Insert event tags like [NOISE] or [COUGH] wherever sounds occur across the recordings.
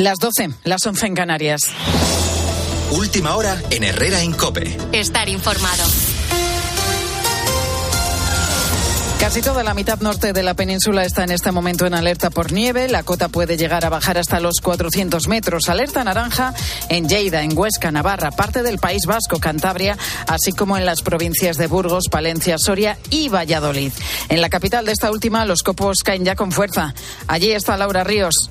Las 12, las 11 en Canarias. Última hora en Herrera Incope. Estar informado. Casi toda la mitad norte de la península está en este momento en alerta por nieve. La cota puede llegar a bajar hasta los 400 metros. Alerta naranja en Lleida, en Huesca, Navarra, parte del País Vasco, Cantabria, así como en las provincias de Burgos, Palencia, Soria y Valladolid. En la capital de esta última, los copos caen ya con fuerza. Allí está Laura Ríos.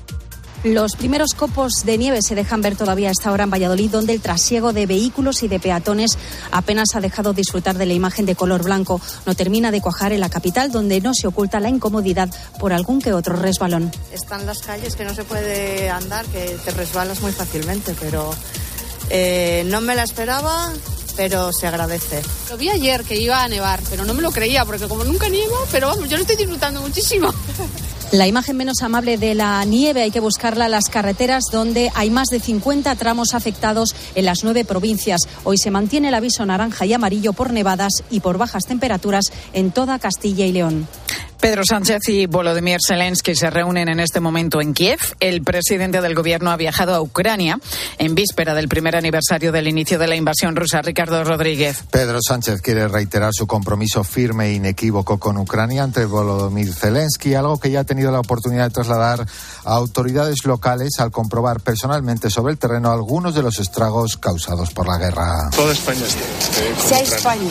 Los primeros copos de nieve se dejan ver todavía a esta hora en Valladolid, donde el trasiego de vehículos y de peatones apenas ha dejado disfrutar de la imagen de color blanco. No termina de cuajar en la capital, donde no se oculta la incomodidad por algún que otro resbalón. Están las calles que no se puede andar, que te resbalas muy fácilmente, pero eh, no me la esperaba pero se agradece. Lo vi ayer que iba a nevar, pero no me lo creía, porque como nunca nieva, pero vamos, yo lo estoy disfrutando muchísimo. [LAUGHS] La imagen menos amable de la nieve hay que buscarla en las carreteras donde hay más de 50 tramos afectados en las nueve provincias. Hoy se mantiene el aviso naranja y amarillo por nevadas y por bajas temperaturas en toda Castilla y León. Pedro Sánchez y Volodymyr Zelensky se reúnen en este momento en Kiev. El presidente del gobierno ha viajado a Ucrania en víspera del primer aniversario del inicio de la invasión rusa. Ricardo Rodríguez. Pedro Sánchez quiere reiterar su compromiso firme e inequívoco con Ucrania ante Volodymyr Zelensky, algo que ya ha tenido la oportunidad de trasladar a autoridades locales al comprobar personalmente sobre el terreno algunos de los estragos causados por la guerra. Toda España está. Sea España,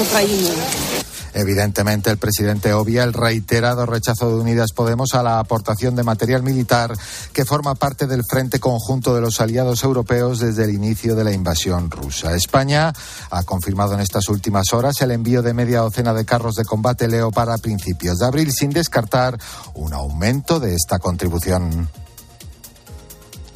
Ucrania. Evidentemente, el presidente obvia el reiterado rechazo de Unidas Podemos a la aportación de material militar que forma parte del Frente Conjunto de los Aliados Europeos desde el inicio de la invasión rusa. España ha confirmado en estas últimas horas el envío de media docena de carros de combate Leo para principios de abril, sin descartar un aumento de esta contribución.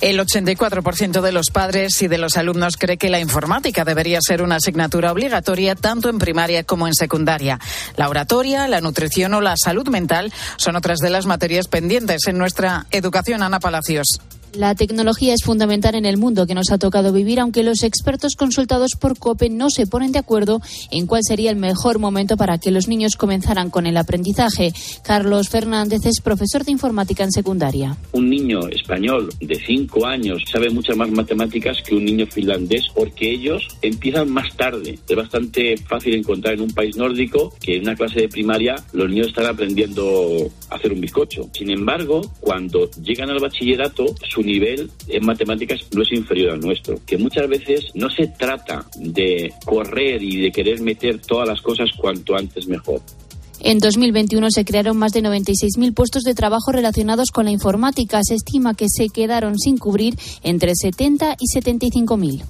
El 84% de los padres y de los alumnos cree que la informática debería ser una asignatura obligatoria tanto en primaria como en secundaria. La oratoria, la nutrición o la salud mental son otras de las materias pendientes en nuestra educación. Ana Palacios. La tecnología es fundamental en el mundo que nos ha tocado vivir, aunque los expertos consultados por COPE no se ponen de acuerdo en cuál sería el mejor momento para que los niños comenzaran con el aprendizaje. Carlos Fernández es profesor de informática en secundaria. Un niño español de 5 años sabe muchas más matemáticas que un niño finlandés porque ellos empiezan más tarde. Es bastante fácil encontrar en un país nórdico que en una clase de primaria los niños están aprendiendo a hacer un bizcocho. Sin embargo, cuando llegan al bachillerato, su nivel en matemáticas no es inferior al nuestro. Que muchas veces no se trata de correr y de querer meter todas las cosas cuanto antes mejor. En 2021 se crearon más de 96.000 puestos de trabajo relacionados con la informática. Se estima que se quedaron sin cubrir entre 70 y 75.000.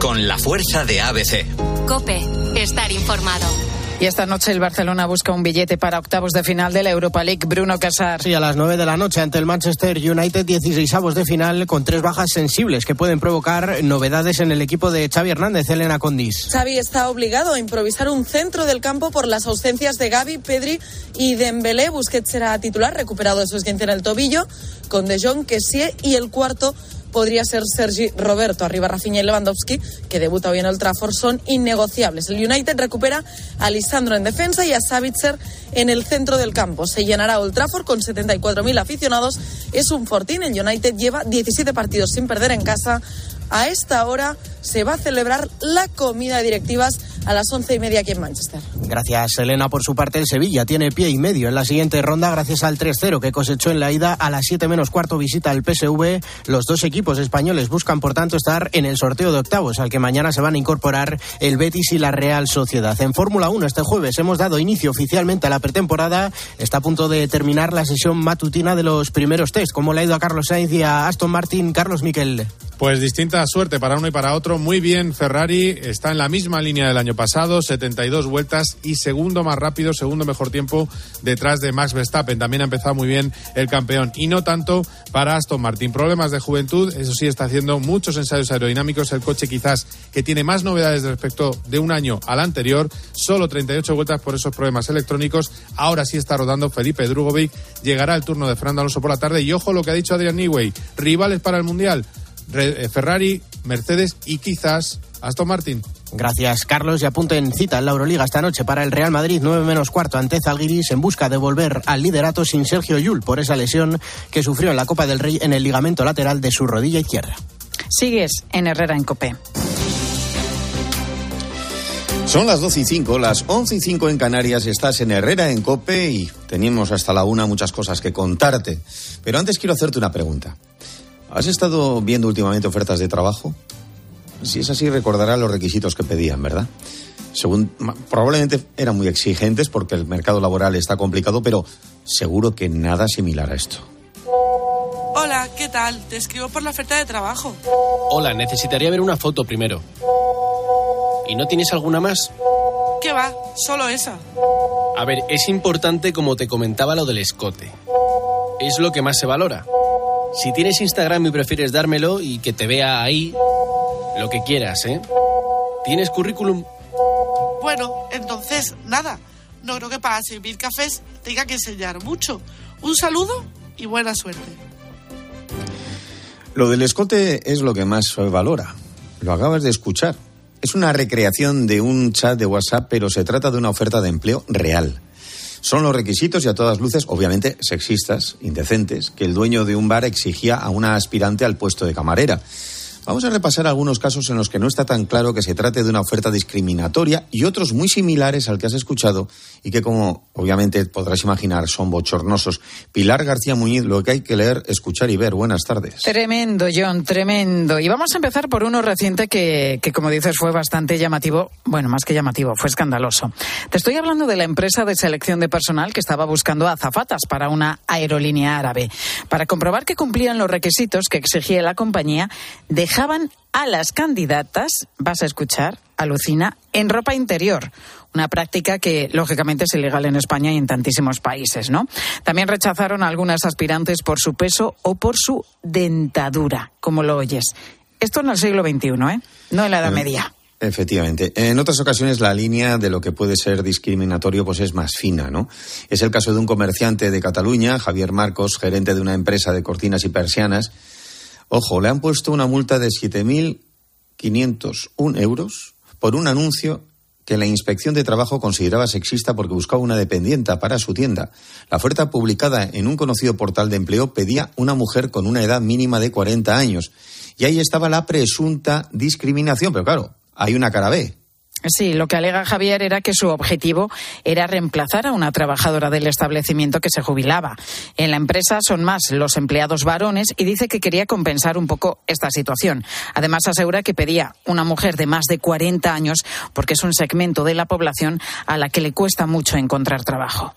Con la fuerza de ABC. Cope, estar informado. Y esta noche el Barcelona busca un billete para octavos de final de la Europa League. Bruno Casar. Sí, a las 9 de la noche ante el Manchester United, 16 avos de final con tres bajas sensibles que pueden provocar novedades en el equipo de Xavi Hernández, Elena Condis. Xavi está obligado a improvisar un centro del campo por las ausencias de Gaby, Pedri y Dembélé. Busquets será titular, recuperado de su esguince en el tobillo, con De Jong, Kessie y el cuarto podría ser Sergi Roberto. Arriba Rafinha y Lewandowski, que debuta hoy en el Trafford, son innegociables. El United recupera a Lisandro en defensa y a Savitzer en el centro del campo. Se llenará Old Trafford con 74.000 aficionados. Es un fortín. El United lleva 17 partidos sin perder en casa. A esta hora se va a celebrar la comida de directivas a las once y media aquí en Manchester. Gracias, Elena. Por su parte, el Sevilla tiene pie y medio en la siguiente ronda gracias al 3-0 que cosechó en la ida a las 7 menos cuarto visita al PSV. Los dos equipos españoles buscan, por tanto, estar en el sorteo de octavos, al que mañana se van a incorporar el Betis y la Real Sociedad. En Fórmula 1 este jueves hemos dado inicio oficialmente a la pretemporada. Está a punto de terminar la sesión matutina de los primeros test. ¿Cómo le ha ido a Carlos Sainz y a Aston Martin? Carlos Miquel. Pues distinta suerte para uno y para otro. Muy bien, Ferrari está en la misma línea del año pasado, 72 vueltas y segundo más rápido, segundo mejor tiempo detrás de Max Verstappen. También ha empezado muy bien el campeón y no tanto para Aston Martin. Problemas de juventud, eso sí, está haciendo muchos ensayos aerodinámicos. El coche quizás que tiene más novedades respecto de un año al anterior, solo 38 vueltas por esos problemas electrónicos. Ahora sí está rodando Felipe Drugovic. Llegará el turno de Fernando Alonso por la tarde y ojo lo que ha dicho Adrian Newey, rivales para el Mundial. Ferrari, Mercedes y quizás Aston Martin. Gracias, Carlos. Y apunten cita en la Euroliga esta noche para el Real Madrid, 9 menos cuarto ante Zalgiris, en busca de volver al liderato sin Sergio Yul por esa lesión que sufrió en la Copa del Rey en el ligamento lateral de su rodilla izquierda. Sigues en Herrera en Copé. Son las 12 y 5, las 11 y 5 en Canarias, estás en Herrera en Cope y tenemos hasta la una muchas cosas que contarte. Pero antes quiero hacerte una pregunta. ¿Has estado viendo últimamente ofertas de trabajo? Si es así, recordarás los requisitos que pedían, ¿verdad? Según, probablemente eran muy exigentes porque el mercado laboral está complicado, pero seguro que nada similar a esto. Hola, ¿qué tal? Te escribo por la oferta de trabajo. Hola, necesitaría ver una foto primero. ¿Y no tienes alguna más? ¿Qué va? Solo esa. A ver, es importante como te comentaba lo del escote. Es lo que más se valora. Si tienes Instagram y prefieres dármelo y que te vea ahí, lo que quieras, ¿eh? ¿Tienes currículum? Bueno, entonces, nada. No creo que para servir cafés tenga que enseñar mucho. Un saludo y buena suerte. Lo del escote es lo que más se valora. Lo acabas de escuchar. Es una recreación de un chat de WhatsApp, pero se trata de una oferta de empleo real. Son los requisitos y a todas luces, obviamente sexistas, indecentes, que el dueño de un bar exigía a una aspirante al puesto de camarera. Vamos a repasar algunos casos en los que no está tan claro que se trate de una oferta discriminatoria y otros muy similares al que has escuchado y que, como obviamente podrás imaginar, son bochornosos. Pilar García Muñiz, lo que hay que leer, escuchar y ver. Buenas tardes. Tremendo, John, tremendo. Y vamos a empezar por uno reciente que, como dices, fue bastante llamativo. Bueno, más que llamativo, fue escandaloso. Te estoy hablando de la empresa de selección de personal que estaba buscando azafatas para una aerolínea árabe. Para comprobar que cumplían los requisitos que exigía la compañía, a las candidatas, vas a escuchar, alucina, en ropa interior. Una práctica que, lógicamente, es ilegal en España y en tantísimos países, ¿no? También rechazaron a algunas aspirantes por su peso o por su dentadura, como lo oyes. Esto en el siglo XXI, ¿eh? No en la Edad Media. Efectivamente. En otras ocasiones la línea de lo que puede ser discriminatorio pues es más fina, ¿no? Es el caso de un comerciante de Cataluña, Javier Marcos, gerente de una empresa de cortinas y persianas, Ojo, le han puesto una multa de 7.501 euros por un anuncio que la inspección de trabajo consideraba sexista porque buscaba una dependienta para su tienda. La oferta publicada en un conocido portal de empleo pedía una mujer con una edad mínima de 40 años. Y ahí estaba la presunta discriminación. Pero claro, hay una cara B. Sí, lo que alega Javier era que su objetivo era reemplazar a una trabajadora del establecimiento que se jubilaba. En la empresa son más los empleados varones y dice que quería compensar un poco esta situación. Además, asegura que pedía una mujer de más de 40 años porque es un segmento de la población a la que le cuesta mucho encontrar trabajo.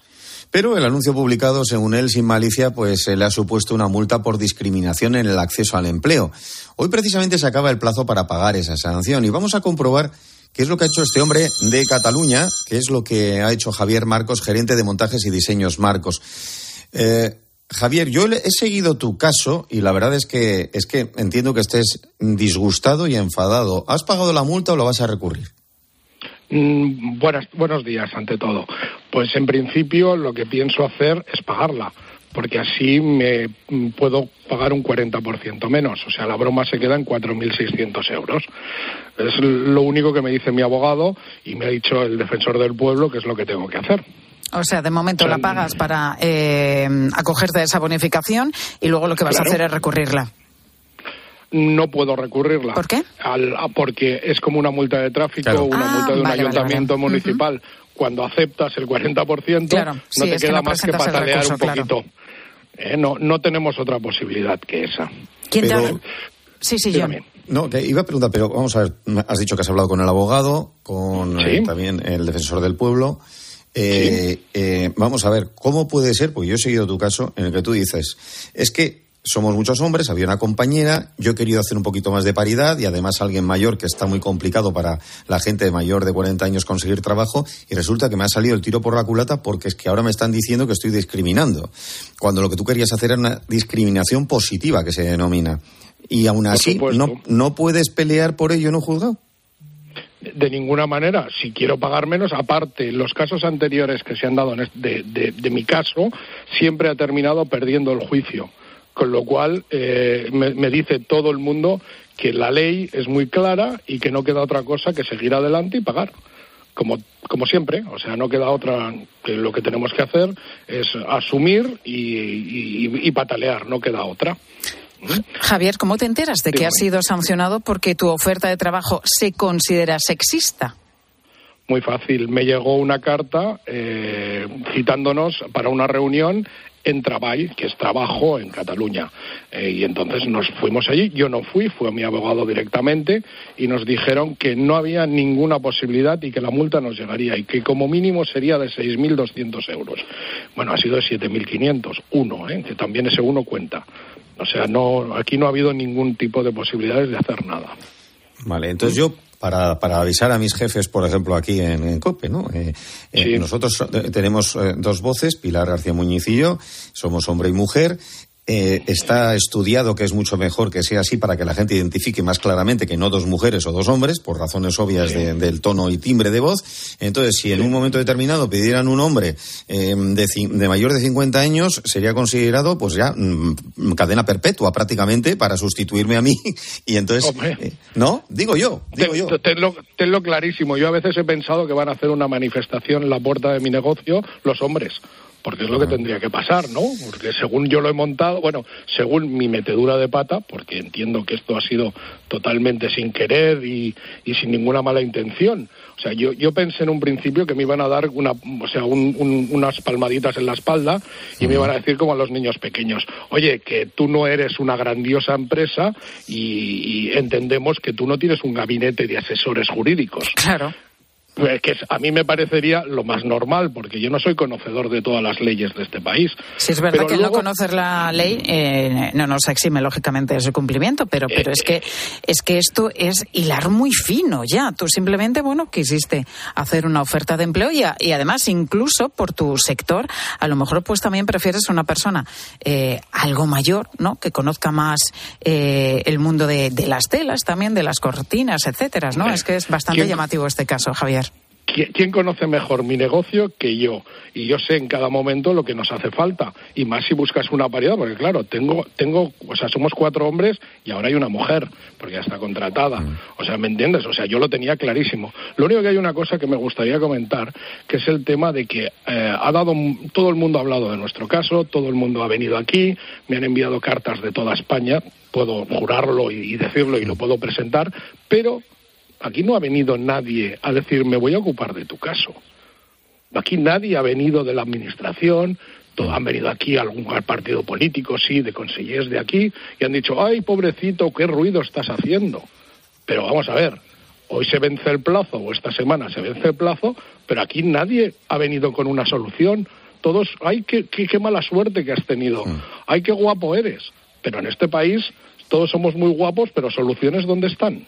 Pero el anuncio publicado, según él, sin malicia, pues se le ha supuesto una multa por discriminación en el acceso al empleo. Hoy precisamente se acaba el plazo para pagar esa sanción y vamos a comprobar ¿Qué es lo que ha hecho este hombre de Cataluña? ¿Qué es lo que ha hecho Javier Marcos, gerente de montajes y diseños Marcos? Eh, Javier, yo he seguido tu caso y la verdad es que, es que entiendo que estés disgustado y enfadado. ¿Has pagado la multa o lo vas a recurrir? Mm, buenos días, ante todo. Pues en principio lo que pienso hacer es pagarla porque así me puedo pagar un 40% menos. O sea, la broma se queda en 4.600 euros. Es lo único que me dice mi abogado y me ha dicho el defensor del pueblo que es lo que tengo que hacer. O sea, de momento la pagas para eh, acogerte a esa bonificación y luego lo que vas a hacer es recurrirla. No puedo recurrirla. ¿Por qué? Al, porque es como una multa de tráfico, o una Ah, multa de un vale, ayuntamiento vale. municipal. Cuando aceptas el 40%, Claro, no te que queda no más que patalear recurso, un claro. Eh, no, no tenemos otra posibilidad que esa. ¿Quién te Pero- Sí, sí, yo. No, te iba a preguntar, pero vamos a ver, has dicho que has hablado con el abogado, con Sí. eh, también el defensor del pueblo. Eh, eh, vamos a ver, ¿cómo puede ser? Pues yo he seguido tu caso en el que tú dices, es que somos muchos hombres, había una compañera, yo he querido hacer un poquito más de paridad y además alguien mayor que está muy complicado para la gente mayor de 40 años conseguir trabajo y resulta que me ha salido el tiro por la culata porque es que ahora me están diciendo que estoy discriminando, cuando lo que tú querías hacer era una discriminación positiva que se denomina. Y aún así, no, no puedes pelear por ello en un juzgado. De ninguna manera. Si quiero pagar menos, aparte, los casos anteriores que se han dado de- de mi caso, siempre ha terminado perdiendo el juicio. Con lo cual, eh, me, me dice todo el mundo que la ley es muy clara y que no queda otra cosa que seguir adelante y pagar. Como, como siempre, o sea, no queda otra que lo que tenemos que hacer es asumir y, y- y patalear, no queda otra. Javier, ¿cómo te enteras de que has sido sancionado porque tu oferta de trabajo se considera sexista? Muy fácil. Me llegó una carta eh, citándonos para una reunión en Treball, que es trabajo en Cataluña. Eh, y entonces nos fuimos allí. Yo no fui, fue mi abogado directamente y nos dijeron que no había ninguna posibilidad y que la multa nos llegaría y que como mínimo sería de 6.200 euros. Bueno, ha sido de 7.500, uno, ¿eh? que también ese uno cuenta. O sea, no, aquí no ha habido ningún tipo de posibilidades de hacer nada. Vale, entonces yo, para, para avisar a mis jefes, por ejemplo, aquí en, en COPE, ¿no? Eh, eh, Nosotros eh, tenemos eh, dos voces, Pilar García Muñiz y yo, somos hombre y mujer. Eh, está estudiado que es mucho mejor que sea así para que la gente identifique más claramente que no dos mujeres o dos hombres, por razones obvias de- del tono y timbre de voz. Entonces, si en un momento determinado pidieran un hombre eh, de, de mayor de 50 años, sería considerado, pues ya, mm, cadena perpetua prácticamente para sustituirme a mí. [LAUGHS] Y entonces, eh, ¿no? Digo yo, digo yo. Te- Tenlo, tenlo clarísimo. Yo a veces he pensado que van a hacer una manifestación en la puerta de mi negocio los hombres. Porque es lo que tendría que pasar, ¿no? Porque según yo lo he montado, bueno, según mi metedura de pata, porque entiendo que esto ha sido totalmente sin querer y, y sin ninguna mala intención. O sea, yo, yo pensé en un principio que me iban a dar una, o sea, un- un- unas palmaditas en la espalda y me iban a decir como a los niños pequeños, oye, que tú no eres una grandiosa empresa y, y entendemos que tú no tienes un gabinete de asesores jurídicos. Claro. Pues que a mí me parecería lo más normal, porque yo no soy conocedor de todas las leyes de este país. Si es verdad Pero que luego- no conocer la ley eh, no nos exime lógicamente de su cumplimiento, pero, Eh, pero es que es que esto es hilar muy fino ya. Tú simplemente, bueno, quisiste hacer una oferta de empleo y, a- y además incluso por tu sector, a lo mejor pues también prefieres una persona eh, algo mayor, ¿no? Que conozca más eh, el mundo de, de las telas también, de las cortinas, etcétera, ¿no? Es que es bastante ¿quién- llamativo este caso, Javier. ¿Qui- ¿Quién conoce mejor mi negocio que yo? Y yo sé en cada momento lo que nos hace falta. Y más si buscas una paridad, porque claro, tengo, tengo, o sea, somos cuatro hombres y ahora hay una mujer, porque ya está contratada. O sea, ¿me entiendes? O sea, yo lo tenía clarísimo. Lo único que hay una cosa que me gustaría comentar, que es el tema de que eh, ha dado, todo el mundo ha hablado de nuestro caso, todo el mundo ha venido aquí, me han enviado cartas de toda España, puedo jurarlo y, y decirlo y lo puedo presentar, pero Aquí no ha venido nadie a decir me voy a ocupar de tu caso. Aquí nadie ha venido de la administración, todo, han venido aquí algún partido político, sí, de consellers de aquí, y han dicho, ay, pobrecito, qué ruido estás haciendo. Pero vamos a ver, hoy se vence el plazo, o esta semana se vence el plazo, pero aquí nadie ha venido con una solución. Todos, ay, qué, qué, qué mala suerte que has tenido, ay, qué guapo eres. Pero en este país todos somos muy guapos, pero soluciones, ¿dónde están?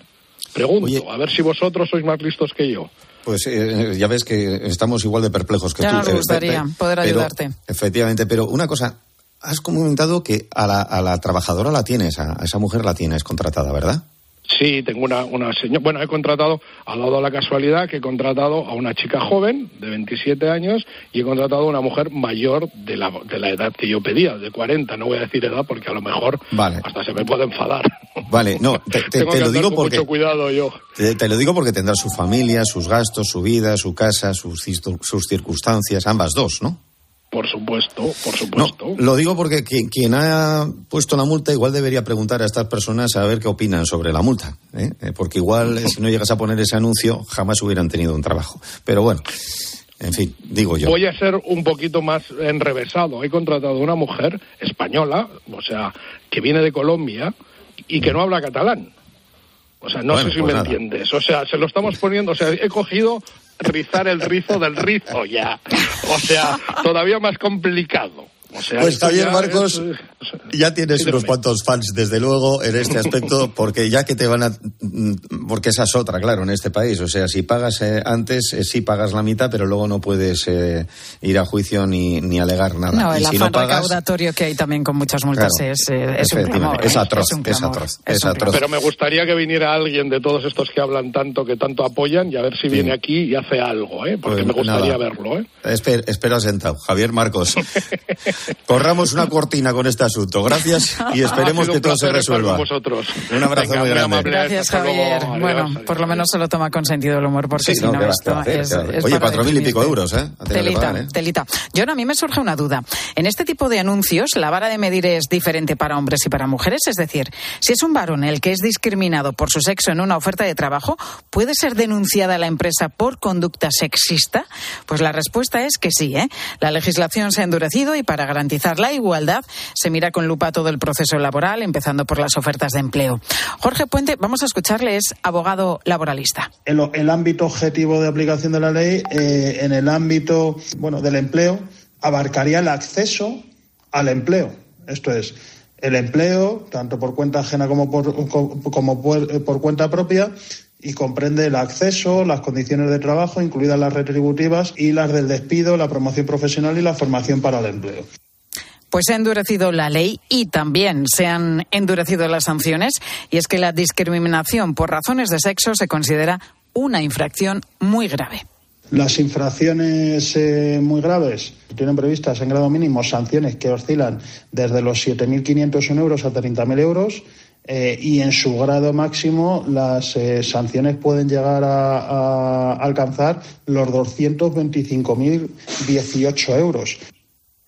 Pregunto, a ver si vosotros sois más listos que yo. Pues eh, ya ves que estamos igual de perplejos que Ya tú. nos Eh, gustaría pe- poder pero- ayudarte. Efectivamente, pero una cosa, has comentado que a la, a la trabajadora la tienes, a, a esa mujer la tienes contratada, ¿verdad? Sí, tengo una, una señora. Bueno, he contratado, ha dado la casualidad que he contratado a una chica joven de 27 años y he contratado a una mujer mayor de la, de la edad que yo pedía, de 40. No voy a decir edad porque a lo mejor Vale. hasta se me puede enfadar. Vale, no, [LAUGHS] te, te- Tengo te que lo digo con porque mucho cuidado yo. te, te lo digo porque tendrá su familia, sus gastos, su vida, su casa, sus, sus circunstancias, ambas dos, ¿no? Por supuesto, por No, supuesto. lo digo porque qui- quien ha puesto la multa igual debería preguntar a estas personas a ver qué opinan sobre la multa, ¿eh? Eh, porque igual eh, si no llegas a poner ese anuncio jamás hubieran tenido un trabajo. Pero bueno, en fin, digo yo. Voy a ser un poquito más enrevesado. He contratado a una mujer española, o sea, que viene de Colombia y que no habla catalán. O sea, no Bueno, sé si pues me nada. entiendes. O sea, se lo estamos poniendo, o sea, he cogido rizar el rizo del rizo ya. O sea, todavía más complicado. O sea, Pues Javier Marcos, es- Ya tienes Sí, unos cuantos fans, desde luego, en este aspecto, [LAUGHS] porque ya que te van a... mm, Porque esa es otra, claro, en este país. O sea, si pagas eh, antes, eh, sí pagas la mitad, pero luego no puedes eh, ir a juicio ni, ni alegar nada. No, el si afán no pagas... recaudatorio que hay también con muchas multas Claro, es, eh, es un efectivamente, clamor. es ¿eh? atroz, un es clamor, atroz, es es un atroz. Pero me gustaría que viniera alguien de todos estos que hablan tanto, que tanto apoyan, y a ver si viene aquí y hace algo, ¿eh? Porque Pues me gustaría nada. verlo, ¿eh? Esper- espera sentado, Javier Marcos. [LAUGHS] Corramos una cortina con este asunto. Gracias y esperemos que todo se resuelva. Un abrazo muy grande. Gracias, Javier. bueno, por lo menos se lo toma con sentido del humor, porque si no, esto es, Oye, cuatro mil y pico euros, ¿eh? Telita, ¿eh? telita. Yo, a mí me surge una duda. En este tipo de anuncios, la vara de medir es diferente para hombres y para mujeres. Es decir, si es un varón el que es discriminado por su sexo en una oferta de trabajo, ¿puede ser denunciada la empresa por conducta sexista? Pues la respuesta es que sí. ¿eh? La legislación se ha endurecido y para garantizar la igualdad se mira con lupa todo el proceso laboral, empezando por las ofertas de empleo. Jorge Puente, vamos a escucharle, es abogado laboralista. El, el ámbito objetivo de aplicación de la ley, eh, en el ámbito bueno, del empleo, abarcaría el acceso al empleo. Esto es, el empleo, tanto por cuenta ajena como por, como por, cuenta propia, y comprende el acceso, las condiciones de trabajo, incluidas las retributivas, y las del despido, la promoción profesional y la formación para el empleo. Pues se ha endurecido la ley y también se han endurecido las sanciones, y es que la discriminación por razones de sexo se considera una infracción muy grave. Las infracciones eh, muy graves tienen previstas en grado mínimo sanciones que oscilan desde los 7.500 euros a 30.000 euros. Eh, y en su grado máximo las eh, sanciones pueden llegar a, alcanzar los 225.018 euros.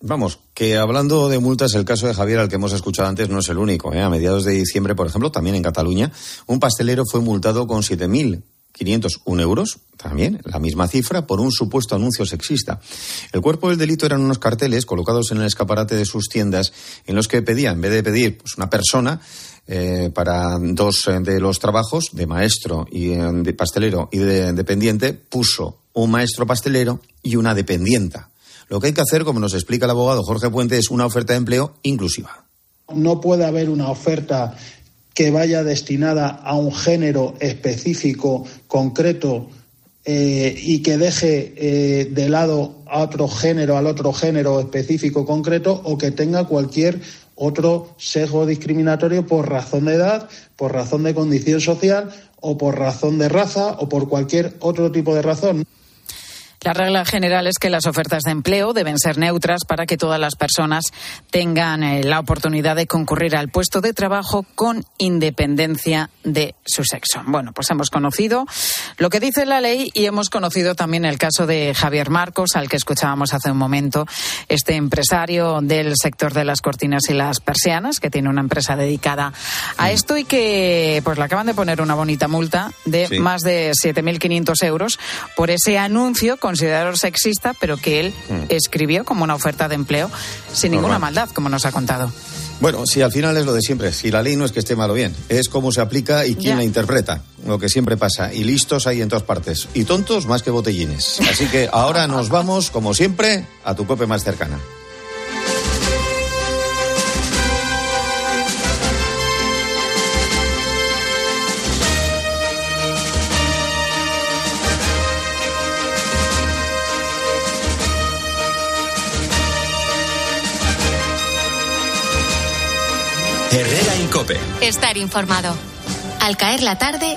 Vamos, que hablando de multas, el caso de Javier, al que hemos escuchado antes, no es el único. A mediados de diciembre, por ejemplo, también en Cataluña, un pastelero fue multado con 7.000 501 euros, también la misma cifra, por un supuesto anuncio sexista. El cuerpo del delito eran unos carteles colocados en el escaparate de sus tiendas en los que pedía, en vez de pedir pues, una persona, eh, para dos eh, de los trabajos, de maestro y eh, de pastelero y de dependiente, puso un maestro pastelero y una dependienta. Lo que hay que hacer, como nos explica el abogado Jorge Puente, es una oferta de empleo inclusiva. No puede haber una oferta que vaya destinada a un género específico, concreto, eh, y que deje eh, de lado a otro género, al otro género específico, concreto, o que tenga cualquier otro sesgo discriminatorio por razón de edad, por razón de condición social, o por razón de raza, o por cualquier otro tipo de razón. La regla general es que las ofertas de empleo deben ser neutras para que todas las personas tengan eh, la oportunidad de concurrir al puesto de trabajo con independencia de su sexo. Bueno, pues hemos conocido lo que dice la ley y hemos conocido también el caso de Javier Marcos, al que escuchábamos hace un momento, este empresario del sector de las cortinas y las persianas, que tiene una empresa dedicada a esto y que pues le acaban de poner una bonita multa de más de 7.500 euros por ese anuncio con considerado sexista, pero que él mm. escribió como una oferta de empleo sin ninguna maldad, como nos ha contado. Bueno, si al final es lo de siempre. Si la ley no es que esté mal o bien, es cómo se aplica y quién la interpreta. Lo que siempre pasa. Y listos hay en todas partes. Y tontos más que botellines. Así que ahora [LAUGHS] nos vamos, como siempre, a tu cope más cercana. Herrera Incope. Estar informado. Al caer la tarde,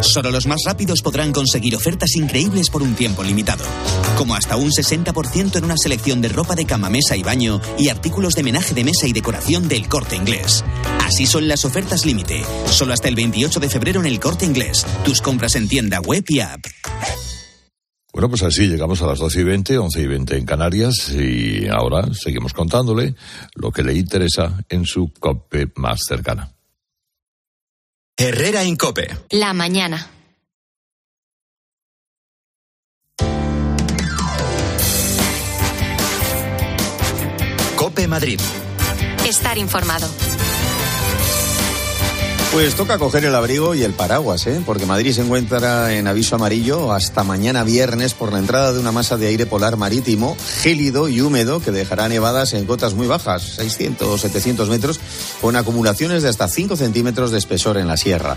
Solo los más rápidos podrán conseguir ofertas increíbles por un tiempo limitado, como hasta un 60% en una selección de ropa de cama, mesa y baño y artículos de menaje de mesa y decoración del corte inglés. Así son las ofertas límite, solo hasta el 28 de febrero en el corte inglés. Tus compras en tienda web y app. Bueno, pues así llegamos a las 12 y 20, 11 y 20 en Canarias y ahora seguimos contándole lo que le interesa en su COPE más cercana. Herrera Incope. La mañana. Cope Madrid. Estar informado. Pues toca coger el abrigo y el paraguas, ¿eh? porque Madrid se encuentra en aviso amarillo hasta mañana viernes por la entrada de una masa de aire polar marítimo gélido y húmedo que dejará nevadas en cotas muy bajas, 600 o 700 metros, con acumulaciones de hasta 5 centímetros de espesor en la sierra.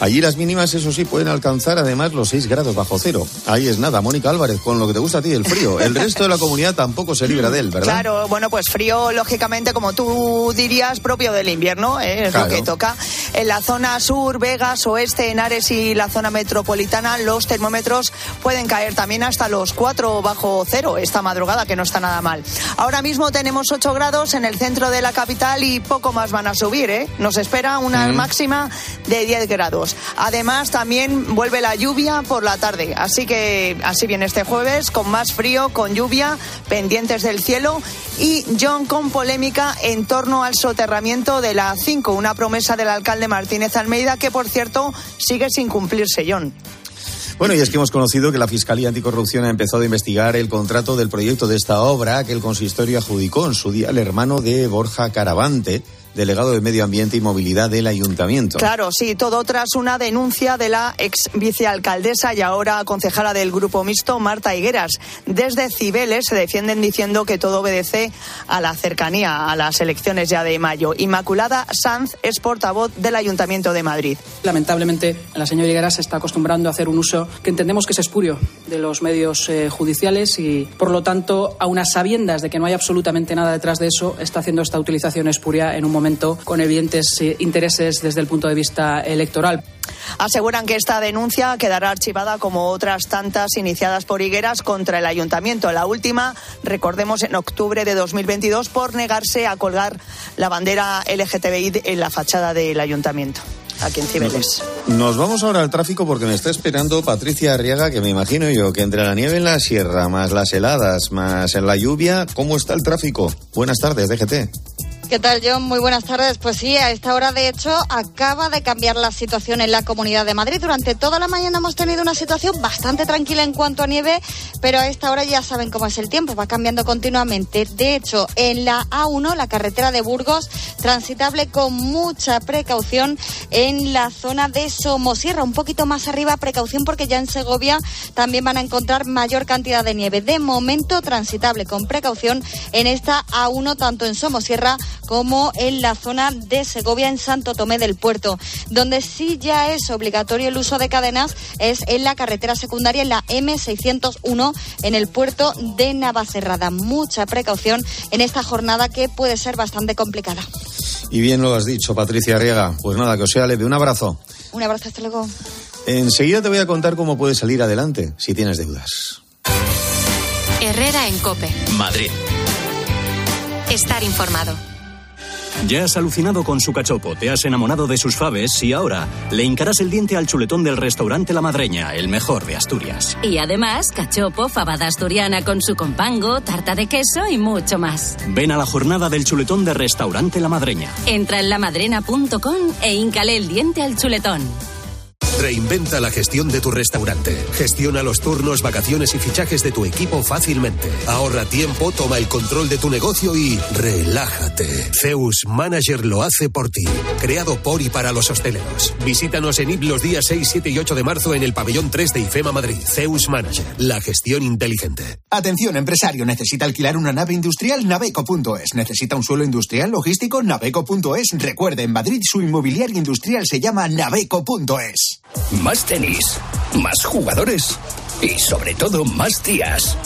Allí las mínimas, eso sí, pueden alcanzar además los 6 grados bajo cero. Ahí es nada, Mónica Álvarez, con lo que te gusta a ti, el frío. El resto de la comunidad tampoco se libra de él, ¿verdad? Claro, bueno, pues frío, lógicamente, como tú dirías, propio del invierno, ¿eh? es Claro. lo que toca. En la zona sur, Vegas, oeste, Henares y la zona metropolitana, los termómetros pueden caer también hasta los 4 bajo cero esta madrugada, que no está nada mal. Ahora mismo tenemos 8 grados en el centro de la capital y poco más van a subir, ¿eh? Nos espera una Mm. máxima de 10 grados. Además, también vuelve la lluvia por la tarde, así que así viene este jueves, con más frío, con lluvia, pendientes del cielo y John con polémica en torno al soterramiento de la 5, una promesa del alcalde Martínez Almeida que, por cierto, sigue sin cumplirse, John. Bueno, y es que hemos conocido que la Fiscalía Anticorrupción ha empezado a investigar el contrato del proyecto de esta obra que el consistorio adjudicó en su día al hermano de Borja Caravante, delegado de Medio Ambiente y Movilidad del Ayuntamiento. Claro, sí, todo tras una denuncia de la ex vicealcaldesa y ahora concejala del grupo mixto, Marta Higueras. Desde Cibeles se defienden diciendo que todo obedece a la cercanía a las elecciones ya de mayo. Inmaculada Sanz es portavoz del Ayuntamiento de Madrid. Lamentablemente, la señora Higueras se está acostumbrando a hacer un uso que entendemos que es espurio de los medios eh, judiciales y, por lo tanto, a unas sabiendas de que no hay absolutamente nada detrás de eso, está haciendo esta utilización espuria en un momento con evidentes eh, intereses desde el punto de vista electoral. Aseguran que esta denuncia quedará archivada como otras tantas iniciadas por Higueras contra el ayuntamiento. La última, recordemos, en octubre de 2022 por negarse a colgar la bandera LGTBI en la fachada del ayuntamiento, aquí en Cibeles. Nos vamos ahora al tráfico porque me está esperando Patricia Arriaga, que me imagino yo que entre la nieve en la sierra, más las heladas, más en la lluvia, ¿cómo está el tráfico? Buenas tardes, DGT. ¿Qué tal, John? Muy buenas tardes. Pues sí, a esta hora, de hecho, acaba de cambiar la situación en la Comunidad de Madrid. Durante toda la mañana hemos tenido una situación bastante tranquila en cuanto a nieve, pero a esta hora ya saben cómo es el tiempo, va cambiando continuamente. De hecho, en la A1, la carretera de Burgos, transitable con mucha precaución en la zona de Somosierra. Un poquito más arriba, precaución porque ya en Segovia también van a encontrar mayor cantidad de nieve. De momento, transitable con precaución en esta A1, tanto en Somosierra como en la zona de Segovia, en Santo Tomé del Puerto. Donde sí ya es obligatorio el uso de cadenas es en la carretera secundaria, en la M601, en el puerto de Navacerrada. Mucha precaución en esta jornada que puede ser bastante complicada. Y bien lo has dicho, Patricia Arriaga. Pues nada, que os sea leve. Un abrazo. Un abrazo, hasta luego. Enseguida te voy a contar cómo puedes salir adelante si tienes deudas. Herrera en Cope. Madrid. Estar informado. Ya has alucinado con su cachopo, te has enamorado de sus faves y ahora le hincarás el diente al chuletón del restaurante La Madreña, el mejor de Asturias. Y además, cachopo, fabada asturiana con su compango, tarta de queso y mucho más. Ven a la jornada del chuletón de restaurante La Madreña. Entra en lamadrena.com e hincale el diente al chuletón. Reinventa la gestión de tu restaurante. Gestiona los turnos, vacaciones y fichajes de tu equipo fácilmente. Ahorra tiempo, toma el control de tu negocio y relájate. Zeus Manager lo hace por ti. Creado por y para los hosteleros. Visítanos en IP los días 6, 7 y 8 de marzo en el pabellón 3 de IFEMA Madrid. Zeus Manager. La gestión inteligente. Atención, empresario, necesita alquilar una nave industrial naveco.es. Necesita un suelo industrial logístico naveco.es. Recuerde, en Madrid su inmobiliario industrial se llama naveco.es. Más tenis, más jugadores y sobre todo más días.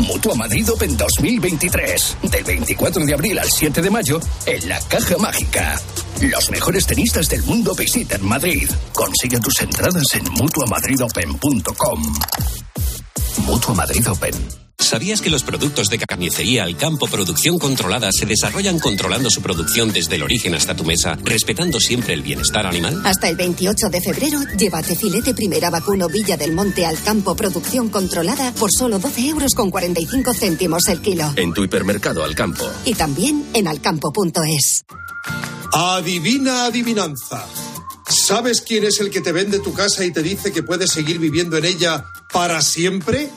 Mutua Madrid Open 2023, del 24 de abril al 7 de mayo en la Caja Mágica. Los mejores tenistas del mundo visitan Madrid. Consigue tus entradas en mutuamadridopen.com. Mutua Madrid Open. ¿Sabías que los productos de carnicería Alcampo Producción Controlada se desarrollan controlando su producción desde el origen hasta tu mesa, respetando siempre el bienestar animal? Hasta el 28 de febrero, llévate filete primera vacuno Villa del Monte Alcampo Producción Controlada por solo 12 euros con 45 céntimos el kilo. En tu hipermercado Alcampo. Y también en alcampo.es. Adivina adivinanza. ¿Sabes quién es el que te vende tu casa y te dice que puedes seguir viviendo en ella para siempre?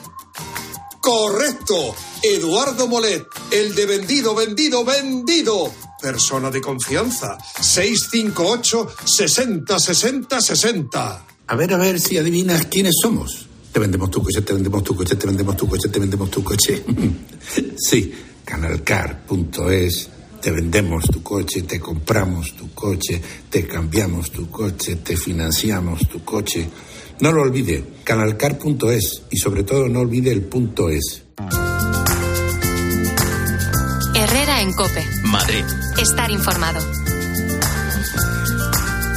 Correcto. Eduardo Molet, el de vendido, vendido, vendido. Persona de confianza. 658 60 60 60. A ver, a ver si adivinas quiénes somos. Te vendemos tu coche, te vendemos tu coche, te vendemos tu coche, te vendemos tu coche. [LAUGHS] sí, canalcar.es. Te vendemos tu coche, te compramos tu coche, te cambiamos tu coche, te financiamos tu coche. No lo olvide, canalcar.es y sobre todo no olvide el punto es. Herrera en Cope. Madrid. Estar informado.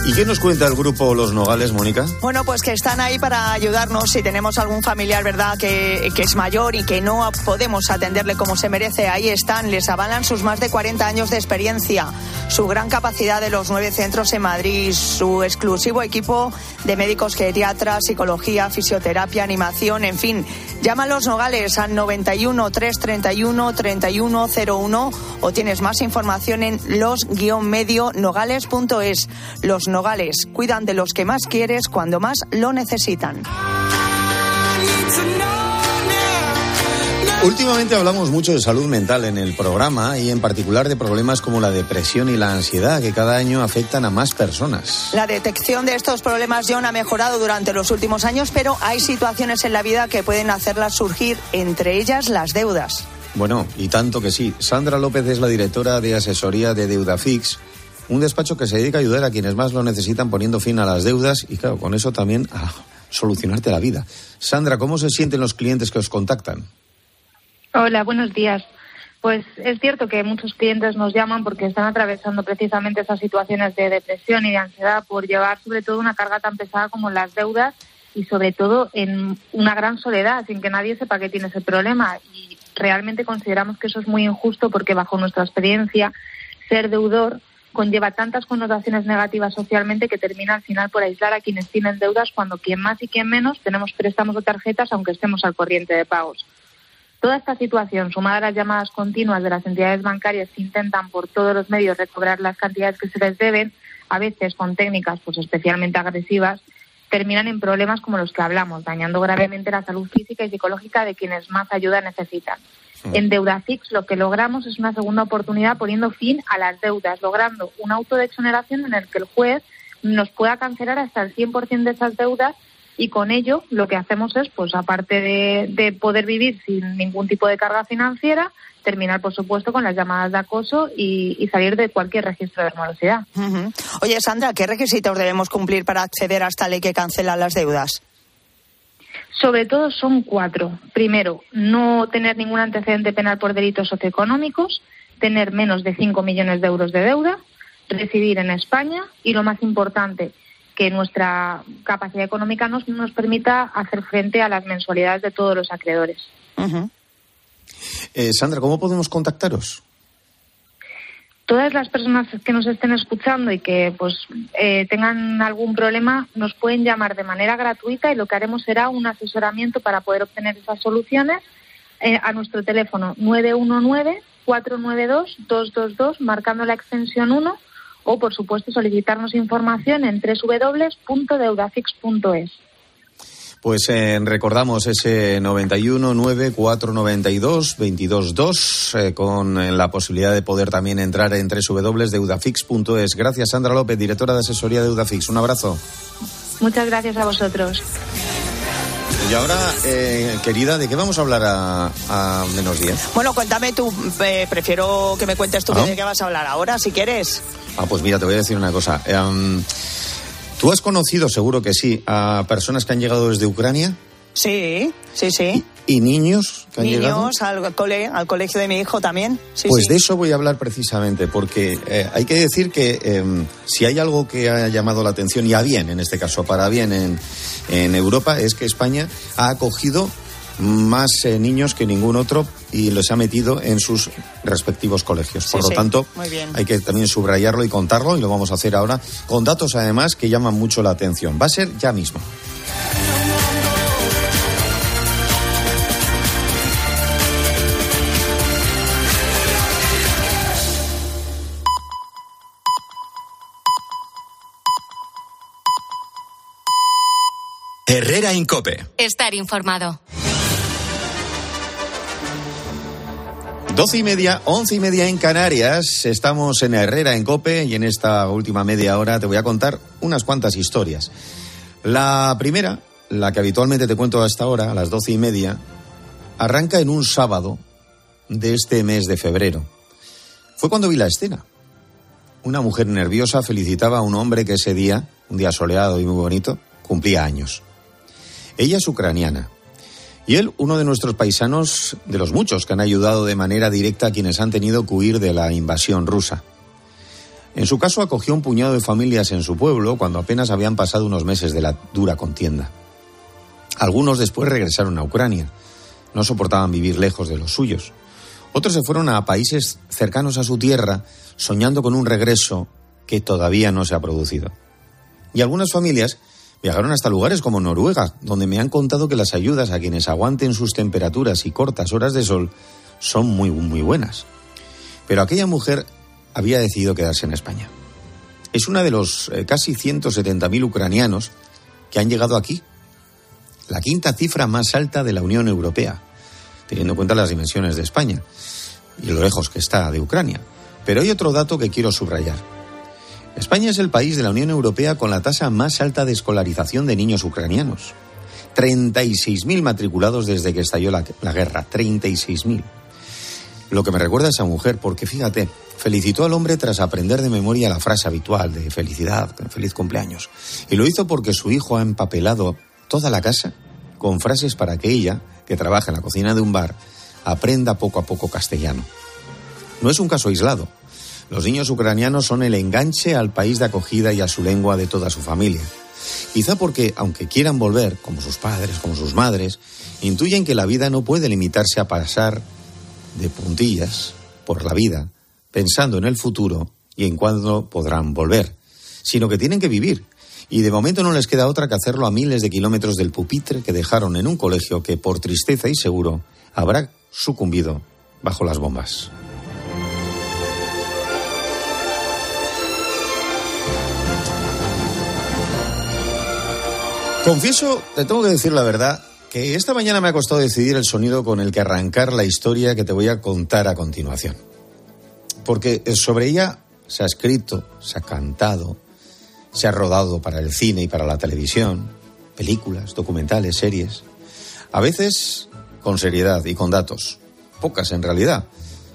¿Y qué nos cuenta el grupo Los Nogales, Mónica? Bueno, pues que están ahí para ayudarnos si tenemos algún familiar, ¿verdad?, que, es mayor y que no podemos atenderle como se merece. Ahí están, les avalan sus más de 40 años de experiencia, su gran capacidad de los nueve centros en Madrid, su exclusivo equipo de médicos geriatras, psicología, fisioterapia, animación, en fin. Llama a Los Nogales al 91 331 3101 o tienes más información en los-medio-nogales.es. Los Nogales cuidan de los que más quieres cuando más lo necesitan. Últimamente hablamos mucho de salud mental en el programa y en particular de problemas como la depresión y la ansiedad que cada año afectan a más personas. La detección de estos problemas, John, ha mejorado durante los últimos años, pero hay situaciones en la vida que pueden hacerlas surgir, entre ellas las deudas. Bueno, y tanto que sí. Sandra López es la directora de asesoría de Deudafix, un despacho que se dedica a ayudar a quienes más lo necesitan poniendo fin a las deudas y, claro, con eso también a solucionarte la vida. Sandra, ¿cómo se sienten los clientes que os contactan? Hola, buenos días. Pues es cierto que muchos clientes nos llaman porque están atravesando precisamente esas situaciones de depresión y de ansiedad por llevar sobre todo una carga tan pesada como las deudas y sobre todo en una gran soledad sin que nadie sepa que tiene ese problema. Y realmente consideramos que eso es muy injusto porque bajo nuestra experiencia ser deudor conlleva tantas connotaciones negativas socialmente que termina al final por aislar a quienes tienen deudas cuando quien más y quien menos tenemos préstamos o tarjetas aunque estemos al corriente de pagos. Toda esta situación, sumada a las llamadas continuas de las entidades bancarias que intentan por todos los medios recobrar las cantidades que se les deben, a veces con técnicas pues especialmente agresivas, terminan en problemas como los que hablamos, dañando gravemente la salud física y psicológica de quienes más ayuda necesitan. En Deudafix lo que logramos es una segunda oportunidad poniendo fin a las deudas, logrando un auto de exoneración en el que el juez nos pueda cancelar hasta el 100% de esas deudas y con ello lo que hacemos es, pues aparte de, de, poder vivir sin ningún tipo de carga financiera, terminar, por supuesto, con las llamadas de acoso y, y salir de cualquier registro de morosidad. Uh -huh. Oye, Sandra, ¿qué requisitos debemos cumplir para acceder a esta ley que cancela las deudas? Sobre todo son cuatro. Primero, no tener ningún antecedente penal por delitos socioeconómicos, tener menos de 5 millones de euros de deuda, residir en España y, lo más importante, que nuestra capacidad económica nos, nos permita hacer frente a las mensualidades de todos los acreedores. Eh, Sandra, ¿cómo podemos contactaros? Todas las personas que nos estén escuchando y que pues eh, tengan algún problema nos pueden llamar de manera gratuita y lo que haremos será un asesoramiento para poder obtener esas soluciones eh, a nuestro teléfono 919 492 222 marcando la extensión 1 o, por supuesto, solicitarnos información en www.deudafix.es. Pues eh, recordamos ese 91 9 492 222 eh, con eh, la posibilidad de poder también entrar en www.deudafix.es. Gracias, Sandra López, directora de asesoría de Deudafix. Un abrazo. Muchas gracias a vosotros. Y ahora, eh, querida, ¿de qué vamos a hablar a, a menos 10? Bueno, cuéntame tú, eh, prefiero que me cuentes tú ¿Ah? de qué vas a hablar ahora, si quieres. Ah, pues mira, te voy a decir una cosa. Um, ¿Tú has conocido, seguro que sí, a personas que han llegado desde Ucrania? Sí, sí, sí. ¿Y niños que han llegado? Niños al, cole, al colegio de mi hijo también. Sí, pues sí. de eso voy a hablar precisamente, porque eh, hay que decir que eh, si hay algo que ha llamado la atención, y a bien en este caso, para bien en, en Europa, es que España ha acogido más eh, niños que ningún otro y los ha metido en sus respectivos colegios. Por Sí, lo sí. tanto, hay que también subrayarlo y contarlo, y lo vamos a hacer ahora, con datos además que llaman mucho la atención. Va a ser ya mismo. Herrera Incope. Estar informado. Doce y media, once y media en Canarias. Estamos en Herrera, en Cope, y en esta última media hora te voy a contar unas cuantas historias. La primera, la que habitualmente te cuento hasta ahora, a las doce y media, arranca en un sábado de este mes de febrero. Fue cuando vi la escena. Una mujer nerviosa felicitaba a un hombre que ese día, un día soleado y muy bonito, cumplía años. Ella es ucraniana. Y él, uno de nuestros paisanos, de los muchos que han ayudado de manera directa a quienes han tenido que huir de la invasión rusa. En su caso, acogió un puñado de familias en su pueblo cuando apenas habían pasado unos meses de la dura contienda. Algunos después regresaron a Ucrania. No soportaban vivir lejos de los suyos. Otros se fueron a países cercanos a su tierra, soñando con un regreso que todavía no se ha producido. Y algunas familias viajaron hasta lugares como Noruega, donde me han contado que las ayudas a quienes aguanten sus temperaturas y cortas horas de sol son muy, muy buenas. Pero aquella mujer había decidido quedarse en España. Es una de los eh, casi 170.000 ucranianos que han llegado aquí. La quinta cifra más alta de la Unión Europea, teniendo en cuenta las dimensiones de España y lo lejos que está de Ucrania. Pero hay otro dato que quiero subrayar. España es el país de la Unión Europea con la tasa más alta de escolarización de niños ucranianos. 36.000 matriculados desde que estalló la, la guerra. 36.000. Lo que me recuerda a esa mujer, porque fíjate, felicitó al hombre tras aprender de memoria la frase habitual de felicidad, feliz cumpleaños. Y lo hizo porque su hijo ha empapelado toda la casa con frases para que ella, que trabaja en la cocina de un bar, aprenda poco a poco castellano. No es un caso aislado. Los niños ucranianos son el enganche al país de acogida y a su lengua de toda su familia. Quizá porque, aunque quieran volver, como sus padres, como sus madres, intuyen que la vida no puede limitarse a pasar de puntillas por la vida, pensando en el futuro y en cuándo podrán volver, sino que tienen que vivir. Y de momento no les queda otra que hacerlo a miles de kilómetros del pupitre que dejaron en un colegio que, por tristeza y seguro, habrá sucumbido bajo las bombas. Confieso, te tengo que decir la verdad, que esta mañana me ha costado decidir el sonido con el que arrancar la historia que te voy a contar a continuación. Porque sobre ella se ha escrito, se ha cantado, se ha rodado para el cine y para la televisión, películas, documentales, series. A veces con seriedad y con datos, pocas en realidad.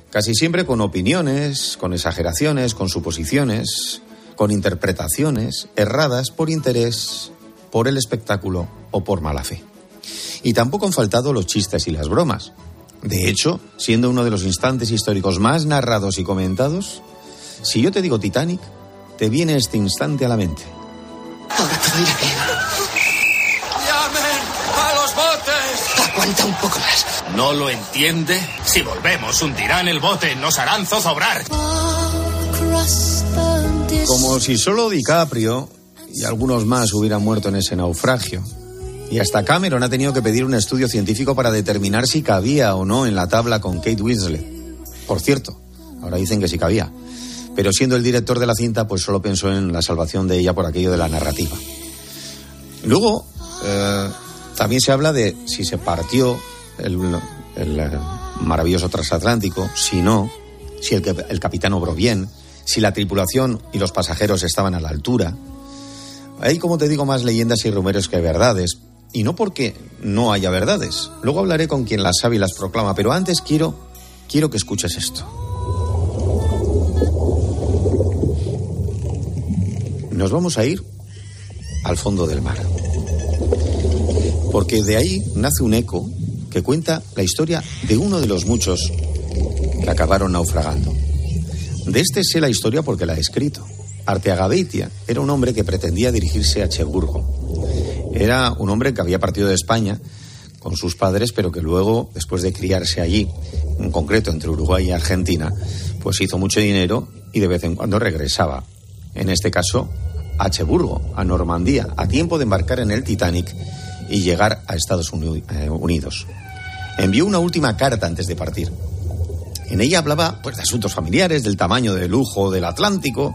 Casi siempre con opiniones, con exageraciones, con suposiciones, con interpretaciones erradas por interés, por el espectáculo o por mala fe. Y tampoco han faltado los chistes y las bromas. De hecho, siendo uno de los instantes históricos más narrados y comentados, si yo te digo Titanic, te viene este instante a la mente. Ahora puedo ir a pie. ¡Llamen a los botes! Aguanta un poco más. ¿No lo entiende? Si volvemos, hundirán el bote, nos harán zozobrar. Como si solo DiCaprio y algunos más hubieran muerto en ese naufragio. Y hasta Cameron ha tenido que pedir un estudio científico para determinar si cabía o no en la tabla con Kate Winslet. Por cierto, ahora dicen que sí cabía. Pero siendo el director de la cinta, pues solo pensó en la salvación de ella por aquello de la narrativa. Luego, eh, también se habla de si se partió el, eh, maravilloso transatlántico, si no, si el, el capitán obró bien, si la tripulación y los pasajeros estaban a la altura. Hay, como te digo, más leyendas y rumores que verdades. Y no porque no haya verdades. Luego hablaré con quien las sabe y las proclama. Pero antes quiero, quiero que escuches esto. Nos vamos a ir al fondo del mar. porque de ahí nace un eco que cuenta la historia de uno de los muchos que acabaron naufragando. De este sé la historia porque la he escrito. Arteaga Beitia era un hombre que pretendía dirigirse a Cheburgo. Era un hombre que había partido de España con sus padres, pero que luego, después de criarse allí, en concreto entre Uruguay y Argentina, pues hizo mucho dinero y de vez en cuando regresaba. En este caso, a Cheburgo, a Normandía, a tiempo de embarcar en el Titanic y llegar a Estados eh, Unidos. Envió una última carta antes de partir. En ella hablaba pues, de asuntos familiares, del tamaño del lujo del Atlántico.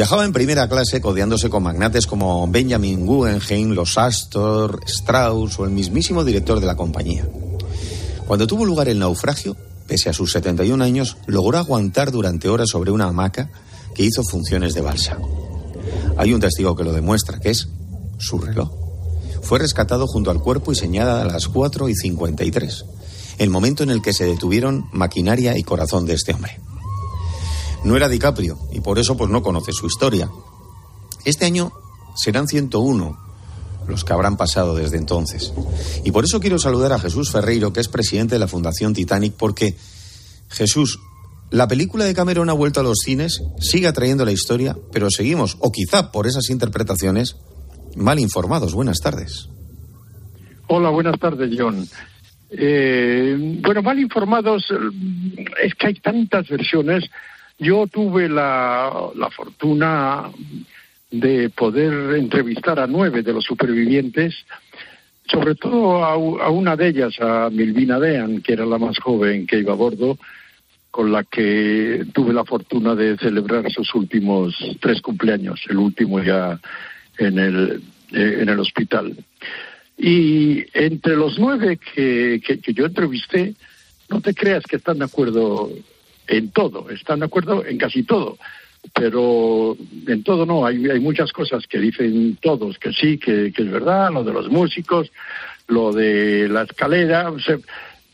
Viajaba en primera clase codeándose con magnates como Benjamin Guggenheim, los Astor, Strauss o el mismísimo director de la compañía. Cuando tuvo lugar el naufragio, pese a sus 71 años, logró aguantar durante horas sobre una hamaca que hizo funciones de balsa. Hay un testigo que lo demuestra, que es su reloj. Fue rescatado junto al cuerpo y señalada a las 4 y 53, el momento en el que se detuvieron maquinaria y corazón de este hombre. No era DiCaprio y por eso pues no conoce su historia. Este año serán 101 los que habrán pasado desde entonces. Y por eso quiero saludar a Jesús Ferreiro, que es presidente de la Fundación Titanic, porque Jesús, la película de Cameron ha vuelto a los cines, sigue atrayendo la historia, pero seguimos, o quizá por esas interpretaciones, mal informados. Buenas tardes. Hola, buenas tardes, John. Eh, bueno, mal informados es que hay tantas versiones. Yo tuve la, la fortuna de poder entrevistar a nueve de los supervivientes, sobre todo a, a, una de ellas, a Milvina Dean, que era la más joven que iba a bordo, con la que tuve la fortuna de celebrar sus últimos tres cumpleaños, el último ya en el, eh, en el hospital. Y entre los nueve que, que, yo entrevisté, no te creas que están de acuerdo en todo, están de acuerdo en casi todo, pero en todo no, hay, muchas cosas que dicen todos que sí, que, que es verdad, lo de los músicos, lo de la escalera,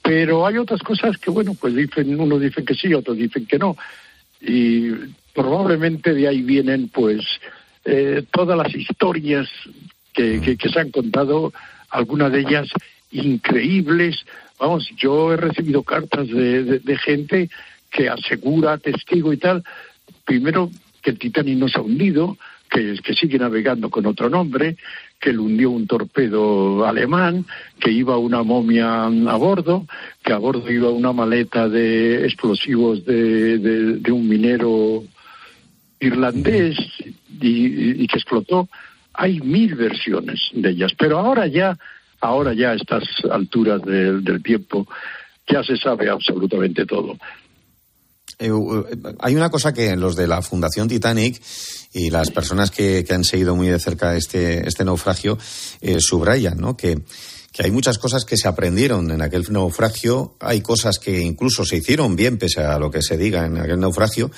pero hay otras cosas que, bueno, pues dicen, unos dicen que sí, otros dicen que no, y probablemente de ahí vienen, pues, eh, todas las historias que, que, se han contado, algunas de ellas increíbles. Vamos, yo he recibido cartas de, de, gente que asegura, testigo y tal, primero que el Titanic no se ha hundido, que, sigue navegando con otro nombre, que le hundió un torpedo alemán, que iba una momia a bordo, que a bordo iba una maleta de explosivos de un minero irlandés y, que explotó. Hay mil versiones de ellas, pero ahora ya, ahora ya a estas alturas del tiempo, ya se sabe absolutamente todo. Eh, hay una cosa que los de la Fundación Titanic y las personas que, han seguido muy de cerca este, este naufragio eh, subrayan, ¿no? Que que hay muchas cosas que se aprendieron en aquel naufragio, hay cosas que incluso se hicieron bien pese a lo que se diga en aquel naufragio,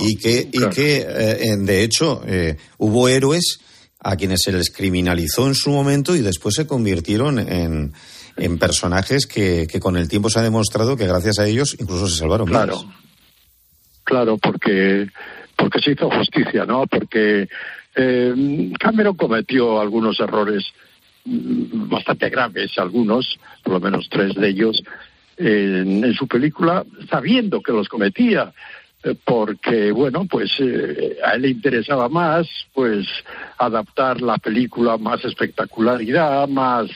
y que, y que eh, de hecho eh, hubo héroes a quienes se les criminalizó en su momento y después se convirtieron en, en personajes que, que, con el tiempo se ha demostrado que gracias a ellos incluso se salvaron. Claro, claro, porque, porque se hizo justicia, ¿no? Porque eh, Cameron cometió algunos errores bastante graves algunos, por lo menos tres de ellos, en, su película, sabiendo que los cometía, eh, porque, bueno, pues eh, a él le interesaba más, pues, adaptar la película más espectacularidad, más,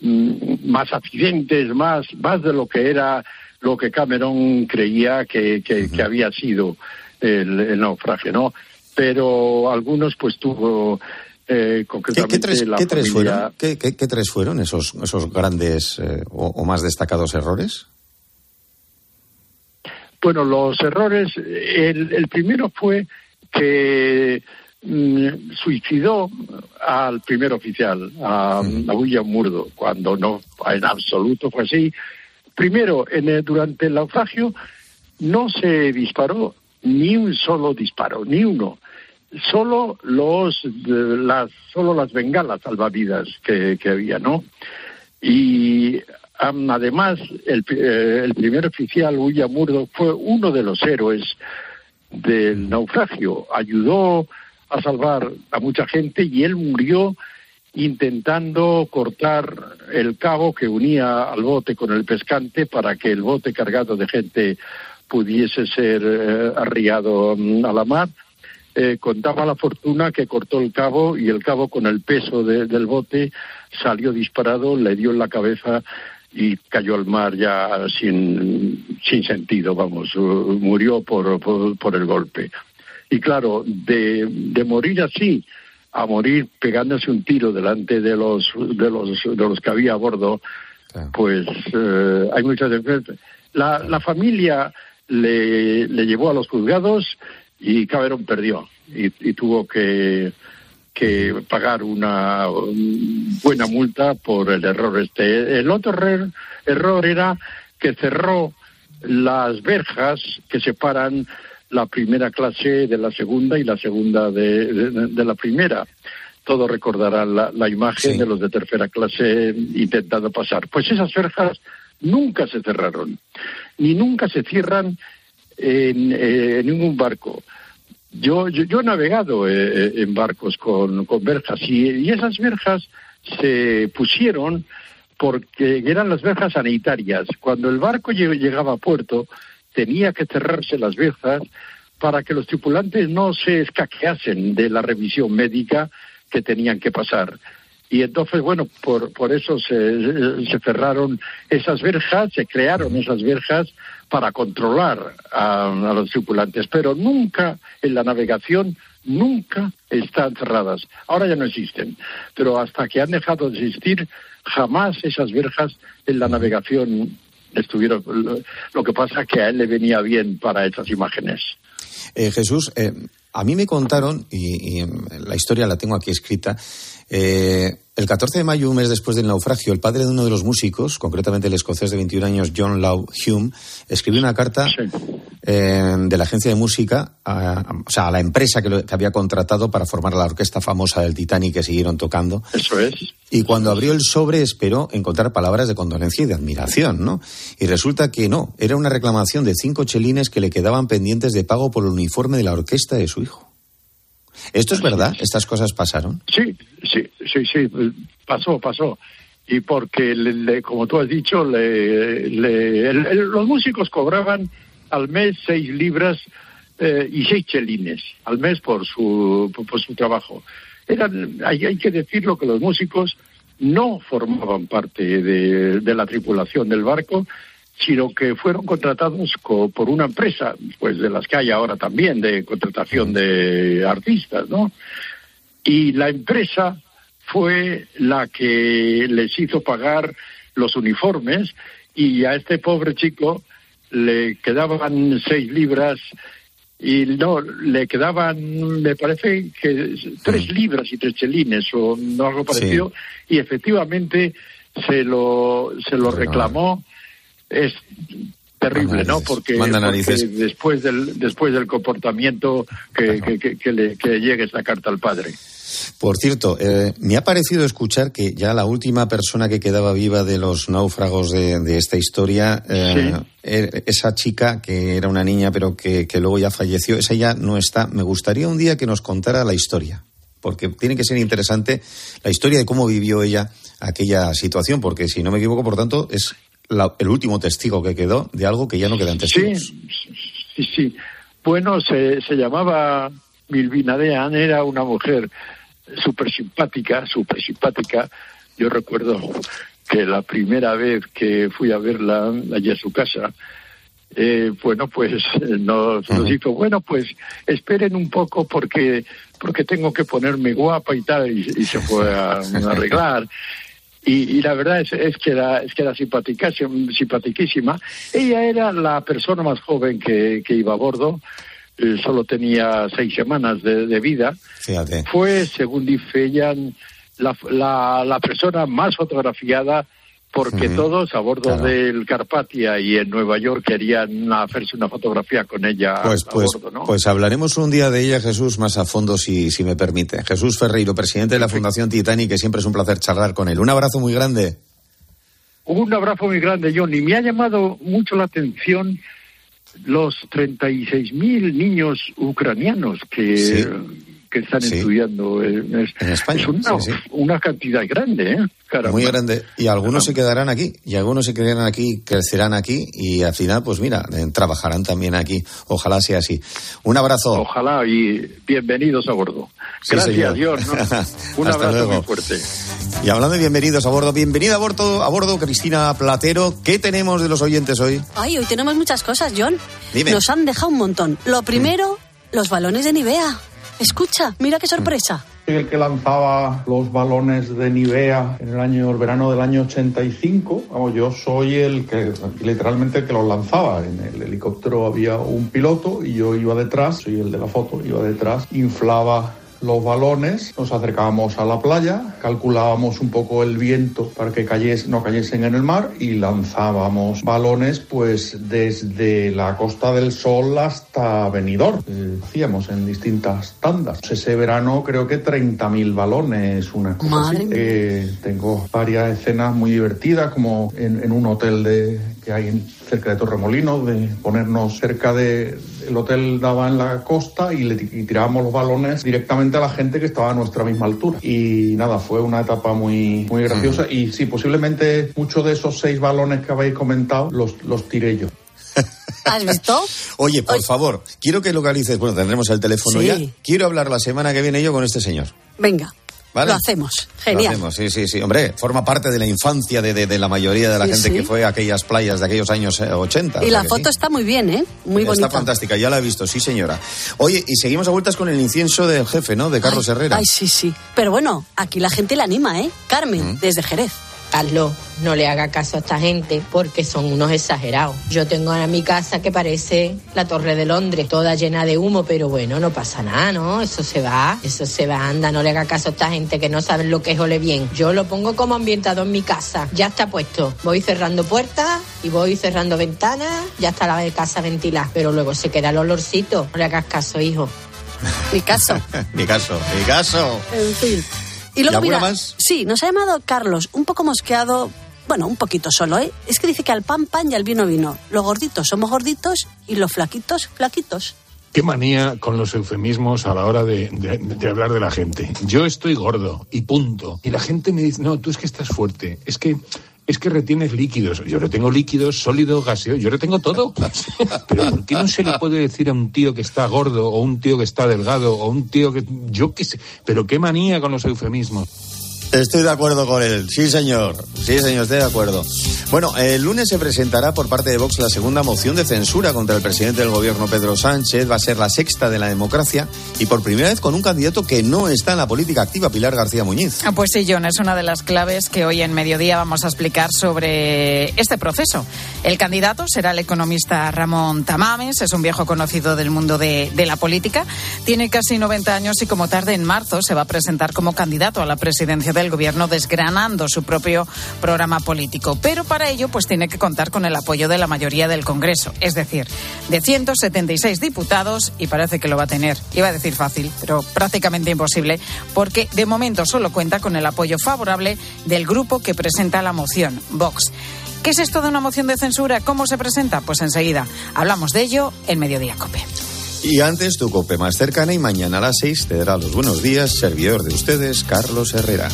mm, más accidentes, más, más de lo que era lo que Cameron creía que, que, había sido el, el naufragio, ¿no? Pero algunos, pues, tuvo eh, ¿Qué, tres, fueron? ¿Qué, tres fueron esos, esos grandes eh, o, más destacados errores? Bueno, los errores, el, primero fue que mm, suicidó al primer oficial, a, William Murdo, cuando no, en absoluto fue así. Primero, en durante el naufragio no se disparó ni un solo disparo, ni uno. Solo los las solo las bengalas salvavidas que, había no y además el, eh, el, primer oficial William Murdo fue uno de los héroes del naufragio. Ayudó a salvar a mucha gente y él murió intentando cortar el cabo que unía al bote con el pescante para que el bote cargado de gente pudiese ser eh, arriado mm, a la mar. Eh, contaba la fortuna que cortó el cabo y el cabo con el peso del bote salió disparado, le dio en la cabeza y cayó al mar ya sin, sin sentido, vamos, uh, murió por, por, el golpe. Y claro, de morir así, a morir pegándose un tiro delante de los de los de los que había a bordo pues eh, hay muchas la, la familia le, le llevó a los juzgados y Cameron perdió y, tuvo que que pagar una buena multa por el error este. El otro error era que cerró las verjas que separan la primera clase de la segunda y la segunda de, la primera. Todos recordarán la, imagen de los de tercera clase intentando pasar. Pues esas verjas nunca se cerraron, ni nunca se cierran en, eh, ningún barco. Yo, yo, he navegado eh, en barcos con, con verjas y, esas verjas se pusieron porque eran las verjas sanitarias. Cuando el barco llegaba a puerto, tenía que cerrarse las verjas para que los tripulantes no se escaqueasen de la revisión médica que tenían que pasar. Y entonces, bueno, por, por eso se, se cerraron esas verjas, se crearon esas verjas para controlar a, a, los tripulantes, pero nunca en la navegación, nunca están cerradas. Ahora ya no existen, pero hasta que han dejado de existir, jamás esas verjas en la navegación estuvieron. Lo que pasa es que a él le venía bien para esas imágenes. Eh, Jesús, eh, a mí me contaron, y, y, la historia la tengo aquí escrita, eh, el 14 de mayo, un mes después del naufragio, el padre de uno de los músicos, concretamente el escocés de 21 años, John Law Hume, escribió una carta eh, de la agencia de música, a, o sea, a la empresa que, había contratado para formar la orquesta famosa del Titanic que siguieron tocando. Eso es. Y cuando abrió el sobre esperó encontrar palabras de condolencia y de admiración, ¿no? Y resulta que no, era una reclamación de cinco chelines que le quedaban pendientes de pago por el uniforme de la orquesta de su hijo. ¿Esto es verdad? ¿Estas cosas pasaron? Sí, sí, sí, sí, pasó, pasó. Y porque, como tú has dicho, los músicos cobraban al mes seis libras eh, y seis chelines al mes por su, por, su trabajo. Eran, hay, hay, que decirlo que los músicos no formaban parte de la tripulación del barco, sino que fueron contratados por una empresa, pues de las que hay ahora también, de contratación de artistas, ¿no? Y la empresa fue la que les hizo pagar los uniformes y a este pobre chico le quedaban seis libras y no, le quedaban, me parece que tres libras y tres chelines o no algo parecido. Y efectivamente se lo, se lo reclamó. Es terrible, ¿no? Porque, después del después del comportamiento que, que, le, que llegue esa carta al padre. Por cierto, eh, me ha parecido escuchar que ya la última persona que quedaba viva de los náufragos de, esta historia, eh, er, esa chica que era una niña pero que, que luego ya falleció, esa ya no está. Me gustaría un día que nos contara la historia, porque tiene que ser interesante la historia de cómo vivió ella aquella situación, porque si no me equivoco, por tanto, es el último testigo que quedó de algo que ya no quedan testigos. Sí, sí, sí. Bueno, se, se llamaba Milvina Dean, era una mujer súper simpática, súper simpática. Yo recuerdo que la primera vez que fui a verla allí a su casa, eh, bueno, pues nos, nos dijo, bueno, pues esperen un poco porque porque tengo que ponerme guapa y tal, y, se fue a arreglar. Y, la verdad es, es, que era, es que era simpatiquísima. Ella era la persona más joven que, que iba a bordo. Eh, solo tenía seis semanas de, vida. Fue, según dice ella, la, la, la persona más fotografiada porque todos a bordo del Carpatia y en Nueva York querían hacerse una fotografía con ella pues, a pues, bordo, ¿no? Pues hablaremos un día de ella, Jesús, más a fondo, si, si me permite. Jesús Ferreiro, presidente de la Fundación Titanic, que siempre es un placer charlar con él. Un abrazo muy grande. Un abrazo muy grande, John. Y me ha llamado mucho la atención los 36.000 niños ucranianos que, que están Sí. estudiando en, es- En España, es una, sí, sí. una cantidad grande, ¿eh? Caramba. Muy grande. Y algunos se quedarán aquí, y algunos se quedarán aquí, crecerán aquí, y al final, pues mira, eh, trabajarán también aquí. Ojalá sea así. Un abrazo. Ojalá y bienvenidos a bordo. Sí, Gracias. John. [LAUGHS] Un Hasta abrazo luego. muy fuerte. Y hablando de bienvenidos a bordo, bienvenida a bordo, a bordo, Cristina Platero. ¿Qué tenemos de los oyentes hoy? Ay, hoy tenemos muchas cosas, John. Dime. Nos han dejado un montón. Lo primero, los balones de Nivea. Escucha, mira qué sorpresa. Soy el que lanzaba los balones de Nivea en el año el verano del año 85. Vamos, yo soy el que literalmente el que los lanzaba. En el helicóptero había un piloto y yo iba detrás, soy el de la foto, iba detrás, inflaba los balones, nos acercábamos a la playa, calculábamos un poco el viento para que cayes- no cayesen en el mar y lanzábamos balones pues desde la Costa del Sol hasta Benidorm. Eh, hacíamos en distintas tandas. Ese verano creo que 30.000 balones, una cosa Madre así. Eh, tengo varias escenas muy divertidas como en, en un hotel de, que hay en- cerca de Torremolinos, de ponernos cerca de... El hotel daba en la costa y, le, y tirábamos los balones directamente a la gente que estaba a nuestra misma altura. Y nada, fue una etapa muy, muy graciosa. Y sí, posiblemente muchos de esos seis balones que habéis comentado los, los tiré yo. [LAUGHS] ¿Has visto? Oye, por favor, quiero que localices, bueno, tendremos el teléfono Sí. ya. Quiero hablar la semana que viene yo con este señor. Venga, ¿Vale? lo hacemos. Lo Genial. hacemos, sí, sí, sí. Hombre, forma parte de la infancia de, de- de la mayoría de la Sí, gente sí. que fue a aquellas playas de aquellos años eh, 80. o Y la foto sí. está muy bien, ¿eh? Muy Está bonita. fantástica, ya la he visto, sí señora. Oye, y seguimos a vueltas con el incienso del jefe, ¿no? De Carlos Herrera. Ay, sí, sí. Pero bueno, aquí la gente la anima, ¿eh? Carmen, desde Jerez. Carlos, no le haga caso a esta gente porque son unos exagerados. Yo tengo ahora mi casa que parece la Torre de Londres, toda llena de humo, pero bueno, no pasa nada, ¿no? Eso se va, eso se va, anda, no le haga caso a esta gente que no saben lo que es ole bien. Yo lo pongo como ambientador en mi casa, ya está puesto. Voy cerrando puertas y voy cerrando ventanas, ya está la casa ventilada, pero luego se queda el olorcito. No le hagas caso, hijo. Mi caso. [LAUGHS] mi caso, mi caso. En fin. Y ¿Y luego, alguna mira, más? sí, nos ha llamado Carlos, un poco mosqueado, bueno, un poquito solo, ¿eh? Es que dice que al pan pan y al vino vino. Los gorditos somos gorditos y los flaquitos, flaquitos. Qué manía con los eufemismos a la hora de, de- de hablar de la gente. Yo estoy gordo y punto. Y la gente me dice, no, tú es que estás fuerte. Es que es que retienes líquidos. Yo retengo líquidos, sólido, gaseoso. Yo retengo todo. [LAUGHS] Pero ¿por qué no se le puede decir a un tío que está gordo o un tío que está delgado o un tío que... Yo qué sé. Pero qué manía con los eufemismos. Estoy de acuerdo con él. Sí, señor. Sí, señor, estoy de acuerdo. Bueno, el lunes se presentará por parte de Vox la segunda moción de censura contra el presidente del gobierno, Pedro Sánchez. Va a ser la sexta de la democracia y por primera vez con un candidato que no está en la política activa, Pilar García Muñiz. Ah, Pues sí, John, es una de las claves que hoy en mediodía vamos a explicar sobre este proceso. El candidato será el economista Ramón Tamames, es un viejo conocido del mundo de, de la política, tiene casi 90 años y como tarde en marzo se va a presentar como candidato a la presidencia del gobierno desgranando su propio programa político. Pero para ello pues tiene que contar con el apoyo de la mayoría del Congreso, es decir, de 176 diputados y parece que lo va a tener. Iba a decir fácil, pero prácticamente imposible porque de momento solo cuenta con el apoyo favorable del grupo que presenta la moción, Vox. ¿Qué es esto de una moción de censura? ¿Cómo se presenta? Pues enseguida hablamos de ello en Mediodía Cope. Y antes, tu cope más cercana y mañana a las seis te dará los buenos días, servidor de ustedes, Carlos Herrera.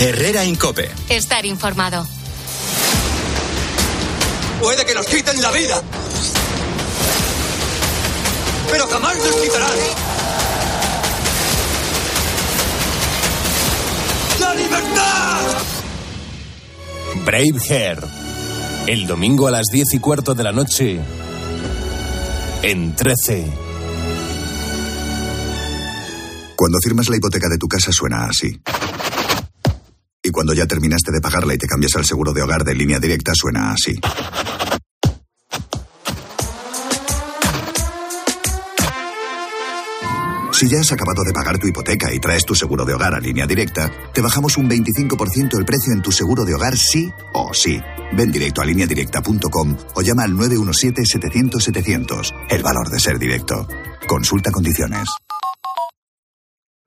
Herrera Incope. Estar informado. Puede que nos quiten la vida. Pero jamás nos quitarán. ¡La libertad! Brave Hair. El domingo a las diez y cuarto de la noche. En 13. Cuando firmas la hipoteca de tu casa suena así. Y cuando ya terminaste de pagarla y te cambias al seguro de hogar de línea directa suena así. Si ya has acabado de pagar tu hipoteca y traes tu seguro de hogar a línea directa, te bajamos un 25% el precio en tu seguro de hogar sí o sí. Ven directo a lineadirecta.com o llama al 917-700-700. El valor de ser directo. Consulta condiciones.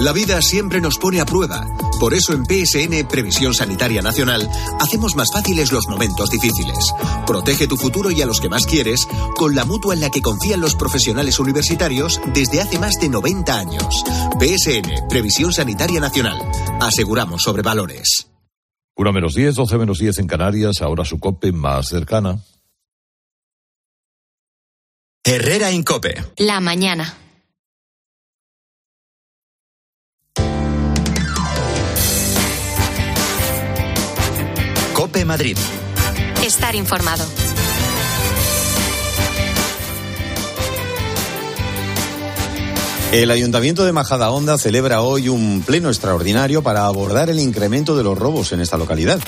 La vida siempre nos pone a prueba. Por eso en PSN Previsión Sanitaria Nacional hacemos más fáciles los momentos difíciles. Protege tu futuro y a los que más quieres con la mutua en la que confían los profesionales universitarios desde hace más de 90 años. PSN Previsión Sanitaria Nacional. Aseguramos sobre valores. 1 menos 10, 12 menos 10 en Canarias, ahora su COPE más cercana. Herrera Incope. La mañana. Cope Madrid. Estar informado. El Ayuntamiento de Majadahonda celebra hoy un pleno extraordinario para abordar el incremento de los robos en esta localidad.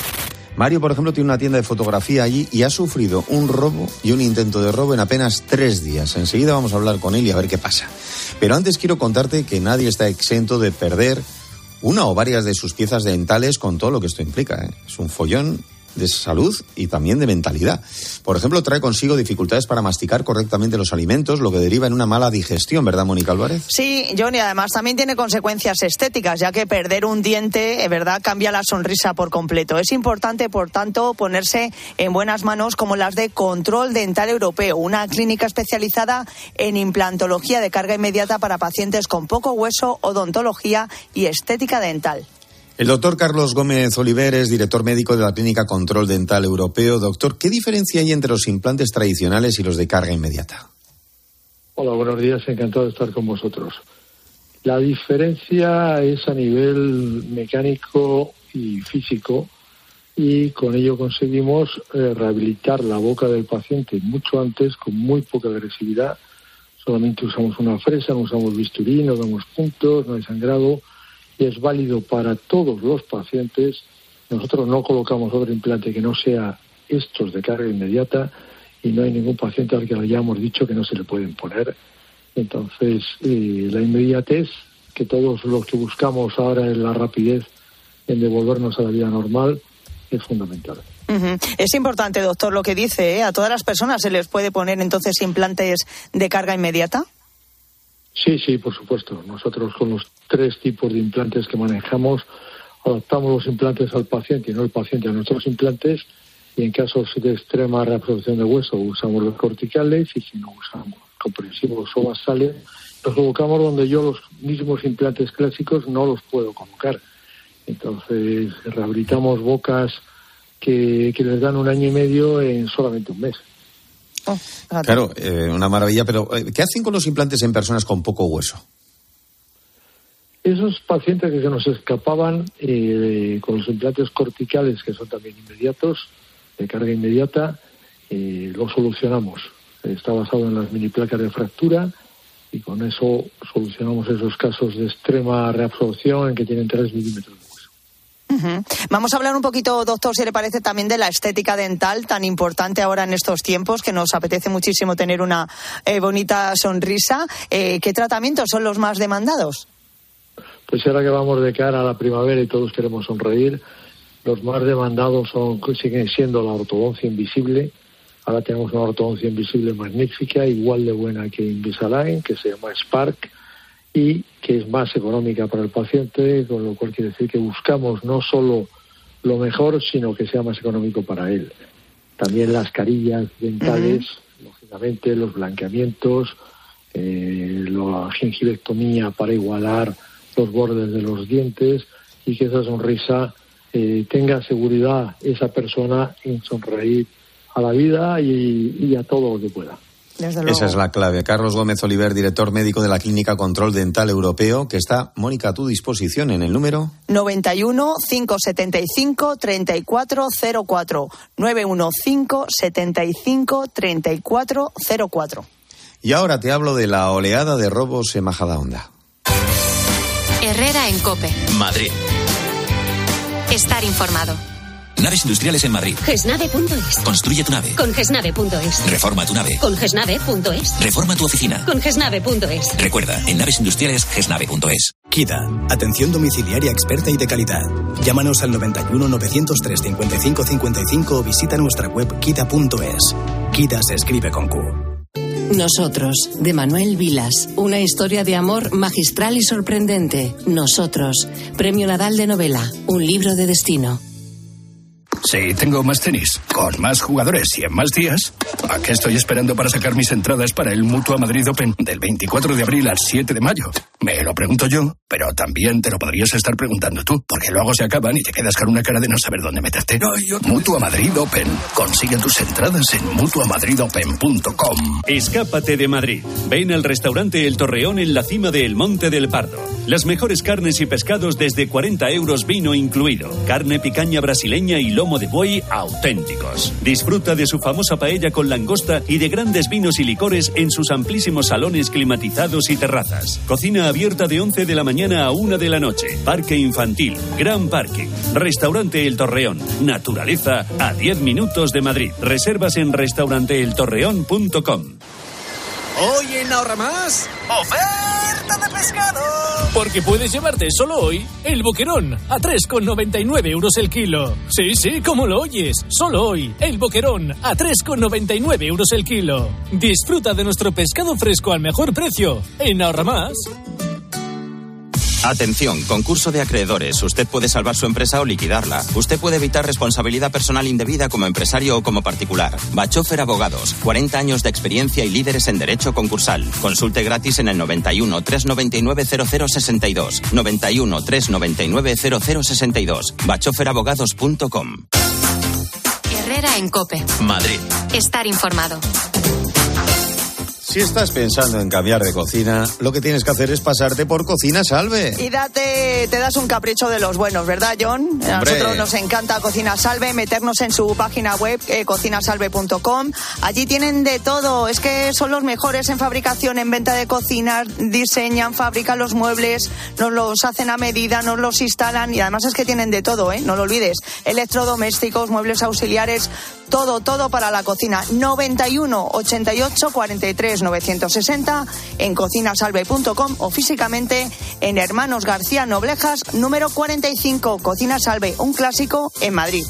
Mario, por ejemplo, tiene una tienda de fotografía allí y ha sufrido un robo y un intento de robo en apenas tres días. Enseguida vamos a hablar con él y a ver qué pasa. Pero antes quiero contarte que nadie está exento de perder una o varias de sus piezas dentales con todo lo que esto implica. ¿eh? Es un follón de salud y también de mentalidad. Por ejemplo, trae consigo dificultades para masticar correctamente los alimentos, lo que deriva en una mala digestión, ¿verdad, Mónica Álvarez? Sí, Johnny, además también tiene consecuencias estéticas, ya que perder un diente, ¿verdad?, cambia la sonrisa por completo. Es importante, por tanto, ponerse en buenas manos como las de Control Dental Europeo, una clínica especializada en implantología de carga inmediata para pacientes con poco hueso, odontología y estética dental. El doctor Carlos Gómez Oliver es director médico de la Clínica Control Dental Europeo. Doctor, ¿qué diferencia hay entre los implantes tradicionales y los de carga inmediata? Hola, buenos días, encantado de estar con vosotros. La diferencia es a nivel mecánico y físico y con ello conseguimos eh, rehabilitar la boca del paciente mucho antes con muy poca agresividad. Solamente usamos una fresa, no usamos bisturí, no damos puntos, no hay sangrado y es válido para todos los pacientes. Nosotros no colocamos otro implante que no sea estos de carga inmediata y no hay ningún paciente al que le hayamos dicho que no se le pueden poner. Entonces, eh, la inmediatez, que todos los que buscamos ahora es la rapidez en devolvernos a la vida normal, es fundamental. Es importante, doctor, lo que dice. ¿eh? A todas las personas se les puede poner entonces implantes de carga inmediata. Sí, sí, por supuesto. Nosotros con los tres tipos de implantes que manejamos adaptamos los implantes al paciente y no el paciente a nuestros implantes y en casos de extrema reabsorción de hueso usamos los corticales y si no usamos comprensivos o basales los colocamos donde yo los mismos implantes clásicos no los puedo colocar. Entonces rehabilitamos bocas que, que les dan un año y medio en solamente un mes. Claro, eh, una maravilla, pero eh, ¿qué hacen con los implantes en personas con poco hueso? Esos pacientes que se nos escapaban eh, con los implantes corticales, que son también inmediatos, de carga inmediata, eh, lo solucionamos. Está basado en las mini placas de fractura y con eso solucionamos esos casos de extrema reabsorción en que tienen 3 milímetros. Vamos a hablar un poquito, doctor, si le parece, también de la estética dental, tan importante ahora en estos tiempos, que nos apetece muchísimo tener una eh, bonita sonrisa. Eh, ¿Qué tratamientos son los más demandados? Pues ahora que vamos de cara a la primavera y todos queremos sonreír, los más demandados son, siguen siendo la ortodoncia invisible. Ahora tenemos una ortodoncia invisible magnífica, igual de buena que Invisalign, que se llama Spark y que es más económica para el paciente, con lo cual quiere decir que buscamos no solo lo mejor, sino que sea más económico para él. También las carillas dentales, lógicamente los blanqueamientos, eh, la gingivectomía para igualar los bordes de los dientes y que esa sonrisa eh, tenga seguridad esa persona en sonreír a la vida y, y a todo lo que pueda. Esa es la clave. Carlos Gómez Oliver, director médico de la Clínica Control Dental Europeo, que está, Mónica, a tu disposición en el número 91 575 3404. 915 75 3404. Y ahora te hablo de la oleada de robos en Majadahonda. Herrera en Cope. Madrid. Estar informado. Naves industriales en Madrid. Gesnave.es. Construye tu nave. Con gesnave.es. Reforma tu nave. Con gesnave.es. Reforma tu oficina. Con gesnave.es. Recuerda, en naves industriales gesnave.es. KIDA, atención domiciliaria experta y de calidad. Llámanos al 91 903 55 55 o visita nuestra web kida.es. KIDA se escribe con Q. Nosotros, de Manuel Vilas. Una historia de amor magistral y sorprendente. Nosotros, Premio Nadal de Novela. Un libro de destino. Sí, tengo más tenis, con más jugadores y en más días. ¿A qué estoy esperando para sacar mis entradas para el Mutua Madrid Open del 24 de abril al 7 de mayo? Me lo pregunto yo, pero también te lo podrías estar preguntando tú, porque luego se acaban y te quedas con una cara de no saber dónde meterte. Mutua Madrid Open. Consigue tus entradas en mutuamadridopen.com. Escápate de Madrid. Ven al restaurante El Torreón en la cima del Monte del Pardo. Las mejores carnes y pescados desde 40 euros vino incluido. Carne picaña brasileña y lomo de buey auténticos. Disfruta de su famosa paella con langosta y de grandes vinos y licores en sus amplísimos salones climatizados y terrazas. Cocina abierta de 11 de la mañana a 1 de la noche. Parque infantil, gran parque. Restaurante El Torreón. Naturaleza a 10 minutos de Madrid. Reservas en restauranteeltorreón.com. Hoy en Ahorra Más, oferta de pescado. Porque puedes llevarte solo hoy el boquerón a 3,99 euros el kilo. Sí, sí, como lo oyes. Solo hoy el boquerón a 3,99 euros el kilo. Disfruta de nuestro pescado fresco al mejor precio en Ahorra Más. Atención, concurso de acreedores. Usted puede salvar su empresa o liquidarla. Usted puede evitar responsabilidad personal indebida como empresario o como particular. Bachofer Abogados, 40 años de experiencia y líderes en derecho concursal. Consulte gratis en el 91 399 0062. 91 399 0062. bachoferabogados.com. Herrera en Cope. Madrid. Estar informado. Si estás pensando en cambiar de cocina, lo que tienes que hacer es pasarte por Cocina Salve. Y date, te das un capricho de los buenos, ¿verdad, John? A nosotros nos encanta Cocina Salve, meternos en su página web, eh, cocinasalve.com. Allí tienen de todo. Es que son los mejores en fabricación, en venta de cocinas, diseñan, fabrican los muebles, nos los hacen a medida, nos los instalan y además es que tienen de todo, ¿eh? No lo olvides. Electrodomésticos, muebles auxiliares, todo, todo para la cocina. 91 88 43 960 en cocinasalve.com o físicamente en Hermanos García Noblejas, número 45, Cocina Salve, un clásico en Madrid.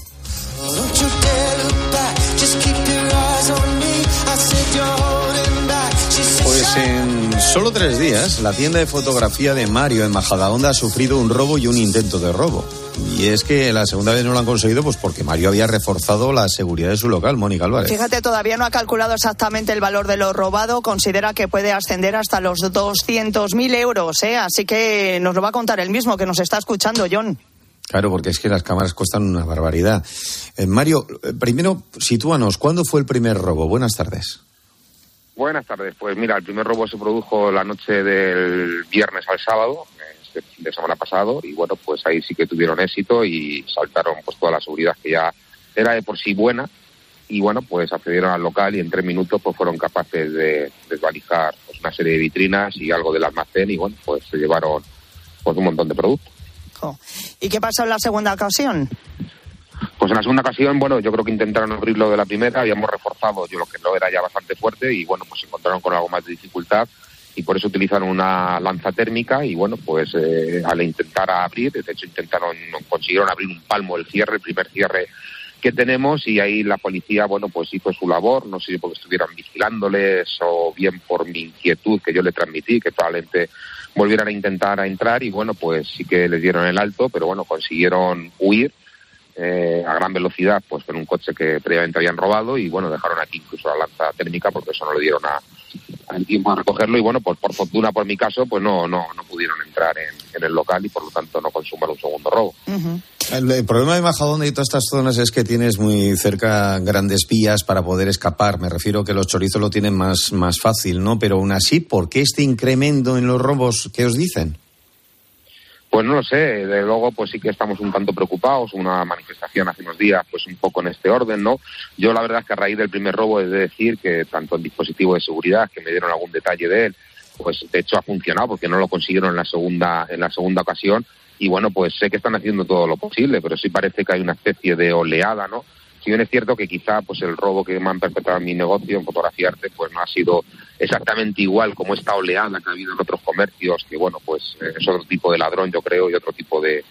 Pues en solo tres días, la tienda de fotografía de Mario en Majadahonda ha sufrido un robo y un intento de robo. Y es que la segunda vez no lo han conseguido pues porque Mario había reforzado la seguridad de su local, Mónica Álvarez. Fíjate, todavía no ha calculado exactamente el valor de lo robado. Considera que puede ascender hasta los 200.000 euros, ¿eh? Así que nos lo va a contar el mismo que nos está escuchando, John. Claro, porque es que las cámaras cuestan una barbaridad. Eh, Mario, eh, primero, sitúanos, ¿cuándo fue el primer robo? Buenas tardes. Buenas tardes. Pues mira, el primer robo se produjo la noche del viernes al sábado, este fin de semana pasado, y bueno, pues ahí sí que tuvieron éxito y saltaron pues toda la seguridad que ya era de por sí buena. Y bueno, pues accedieron al local y en tres minutos pues fueron capaces de desvalijar pues, una serie de vitrinas y algo del almacén y bueno, pues se llevaron pues un montón de productos. ¿Y qué pasó en la segunda ocasión? Pues en la segunda ocasión, bueno, yo creo que intentaron abrirlo de la primera, habíamos reforzado, yo lo que no era ya bastante fuerte y bueno, pues se encontraron con algo más de dificultad y por eso utilizaron una lanza térmica y bueno, pues eh, al intentar abrir, de hecho intentaron, consiguieron abrir un palmo el cierre, el primer cierre que tenemos y ahí la policía, bueno, pues hizo su labor, no sé si porque estuvieran vigilándoles o bien por mi inquietud que yo le transmití, que probablemente volvieran a intentar a entrar y bueno, pues sí que les dieron el alto, pero bueno, consiguieron huir eh, a gran velocidad, pues con un coche que previamente habían robado y bueno, dejaron aquí incluso la lanza térmica porque eso no le dieron a, al tiempo a recogerlo y bueno, pues por fortuna por mi caso, pues no, no, no pudieron entrar en, en el local y por lo tanto no consuman un segundo robo. El, el problema de Majadahonda y todas estas zonas es que tienes muy cerca grandes vías para poder escapar. Me refiero que los chorizos lo tienen más, más fácil, ¿no? Pero aún así, ¿por qué este incremento en los robos que os dicen? Pues no lo sé, de luego pues sí que estamos un tanto preocupados, una manifestación hace unos días pues un poco en este orden, ¿no? Yo la verdad es que a raíz del primer robo he de decir que tanto el dispositivo de seguridad, que me dieron algún detalle de él, pues de hecho ha funcionado porque no lo consiguieron en la segunda, en la segunda ocasión y bueno, pues sé que están haciendo todo lo posible, pero sí parece que hay una especie de oleada, ¿no? Si bien es cierto que quizá pues el robo que me han perpetrado en mi negocio en fotografía arte pues no ha sido exactamente igual como esta oleada que ha habido en otros comercios, que bueno, pues eh, es otro tipo de ladrón yo creo y otro tipo de,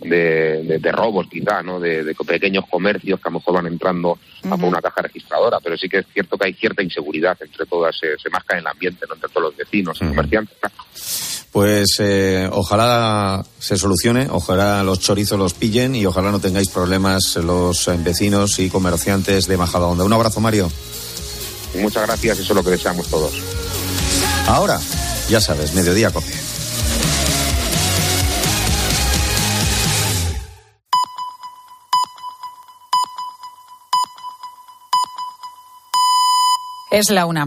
de, de, robos quizá, ¿no? De, de, pequeños comercios que a lo mejor van entrando a por una caja registradora, pero sí que es cierto que hay cierta inseguridad entre todas, se, se marca en el ambiente, ¿no? entre todos los vecinos y comerciantes. Pues eh, ojalá se solucione, ojalá los chorizos los pillen y ojalá no tengáis problemas los eh, vecinos y comerciantes de Majadahonda. Un abrazo, Mario. Muchas gracias, eso es lo que deseamos todos. Ahora, ya sabes, mediodía copia. Es la una.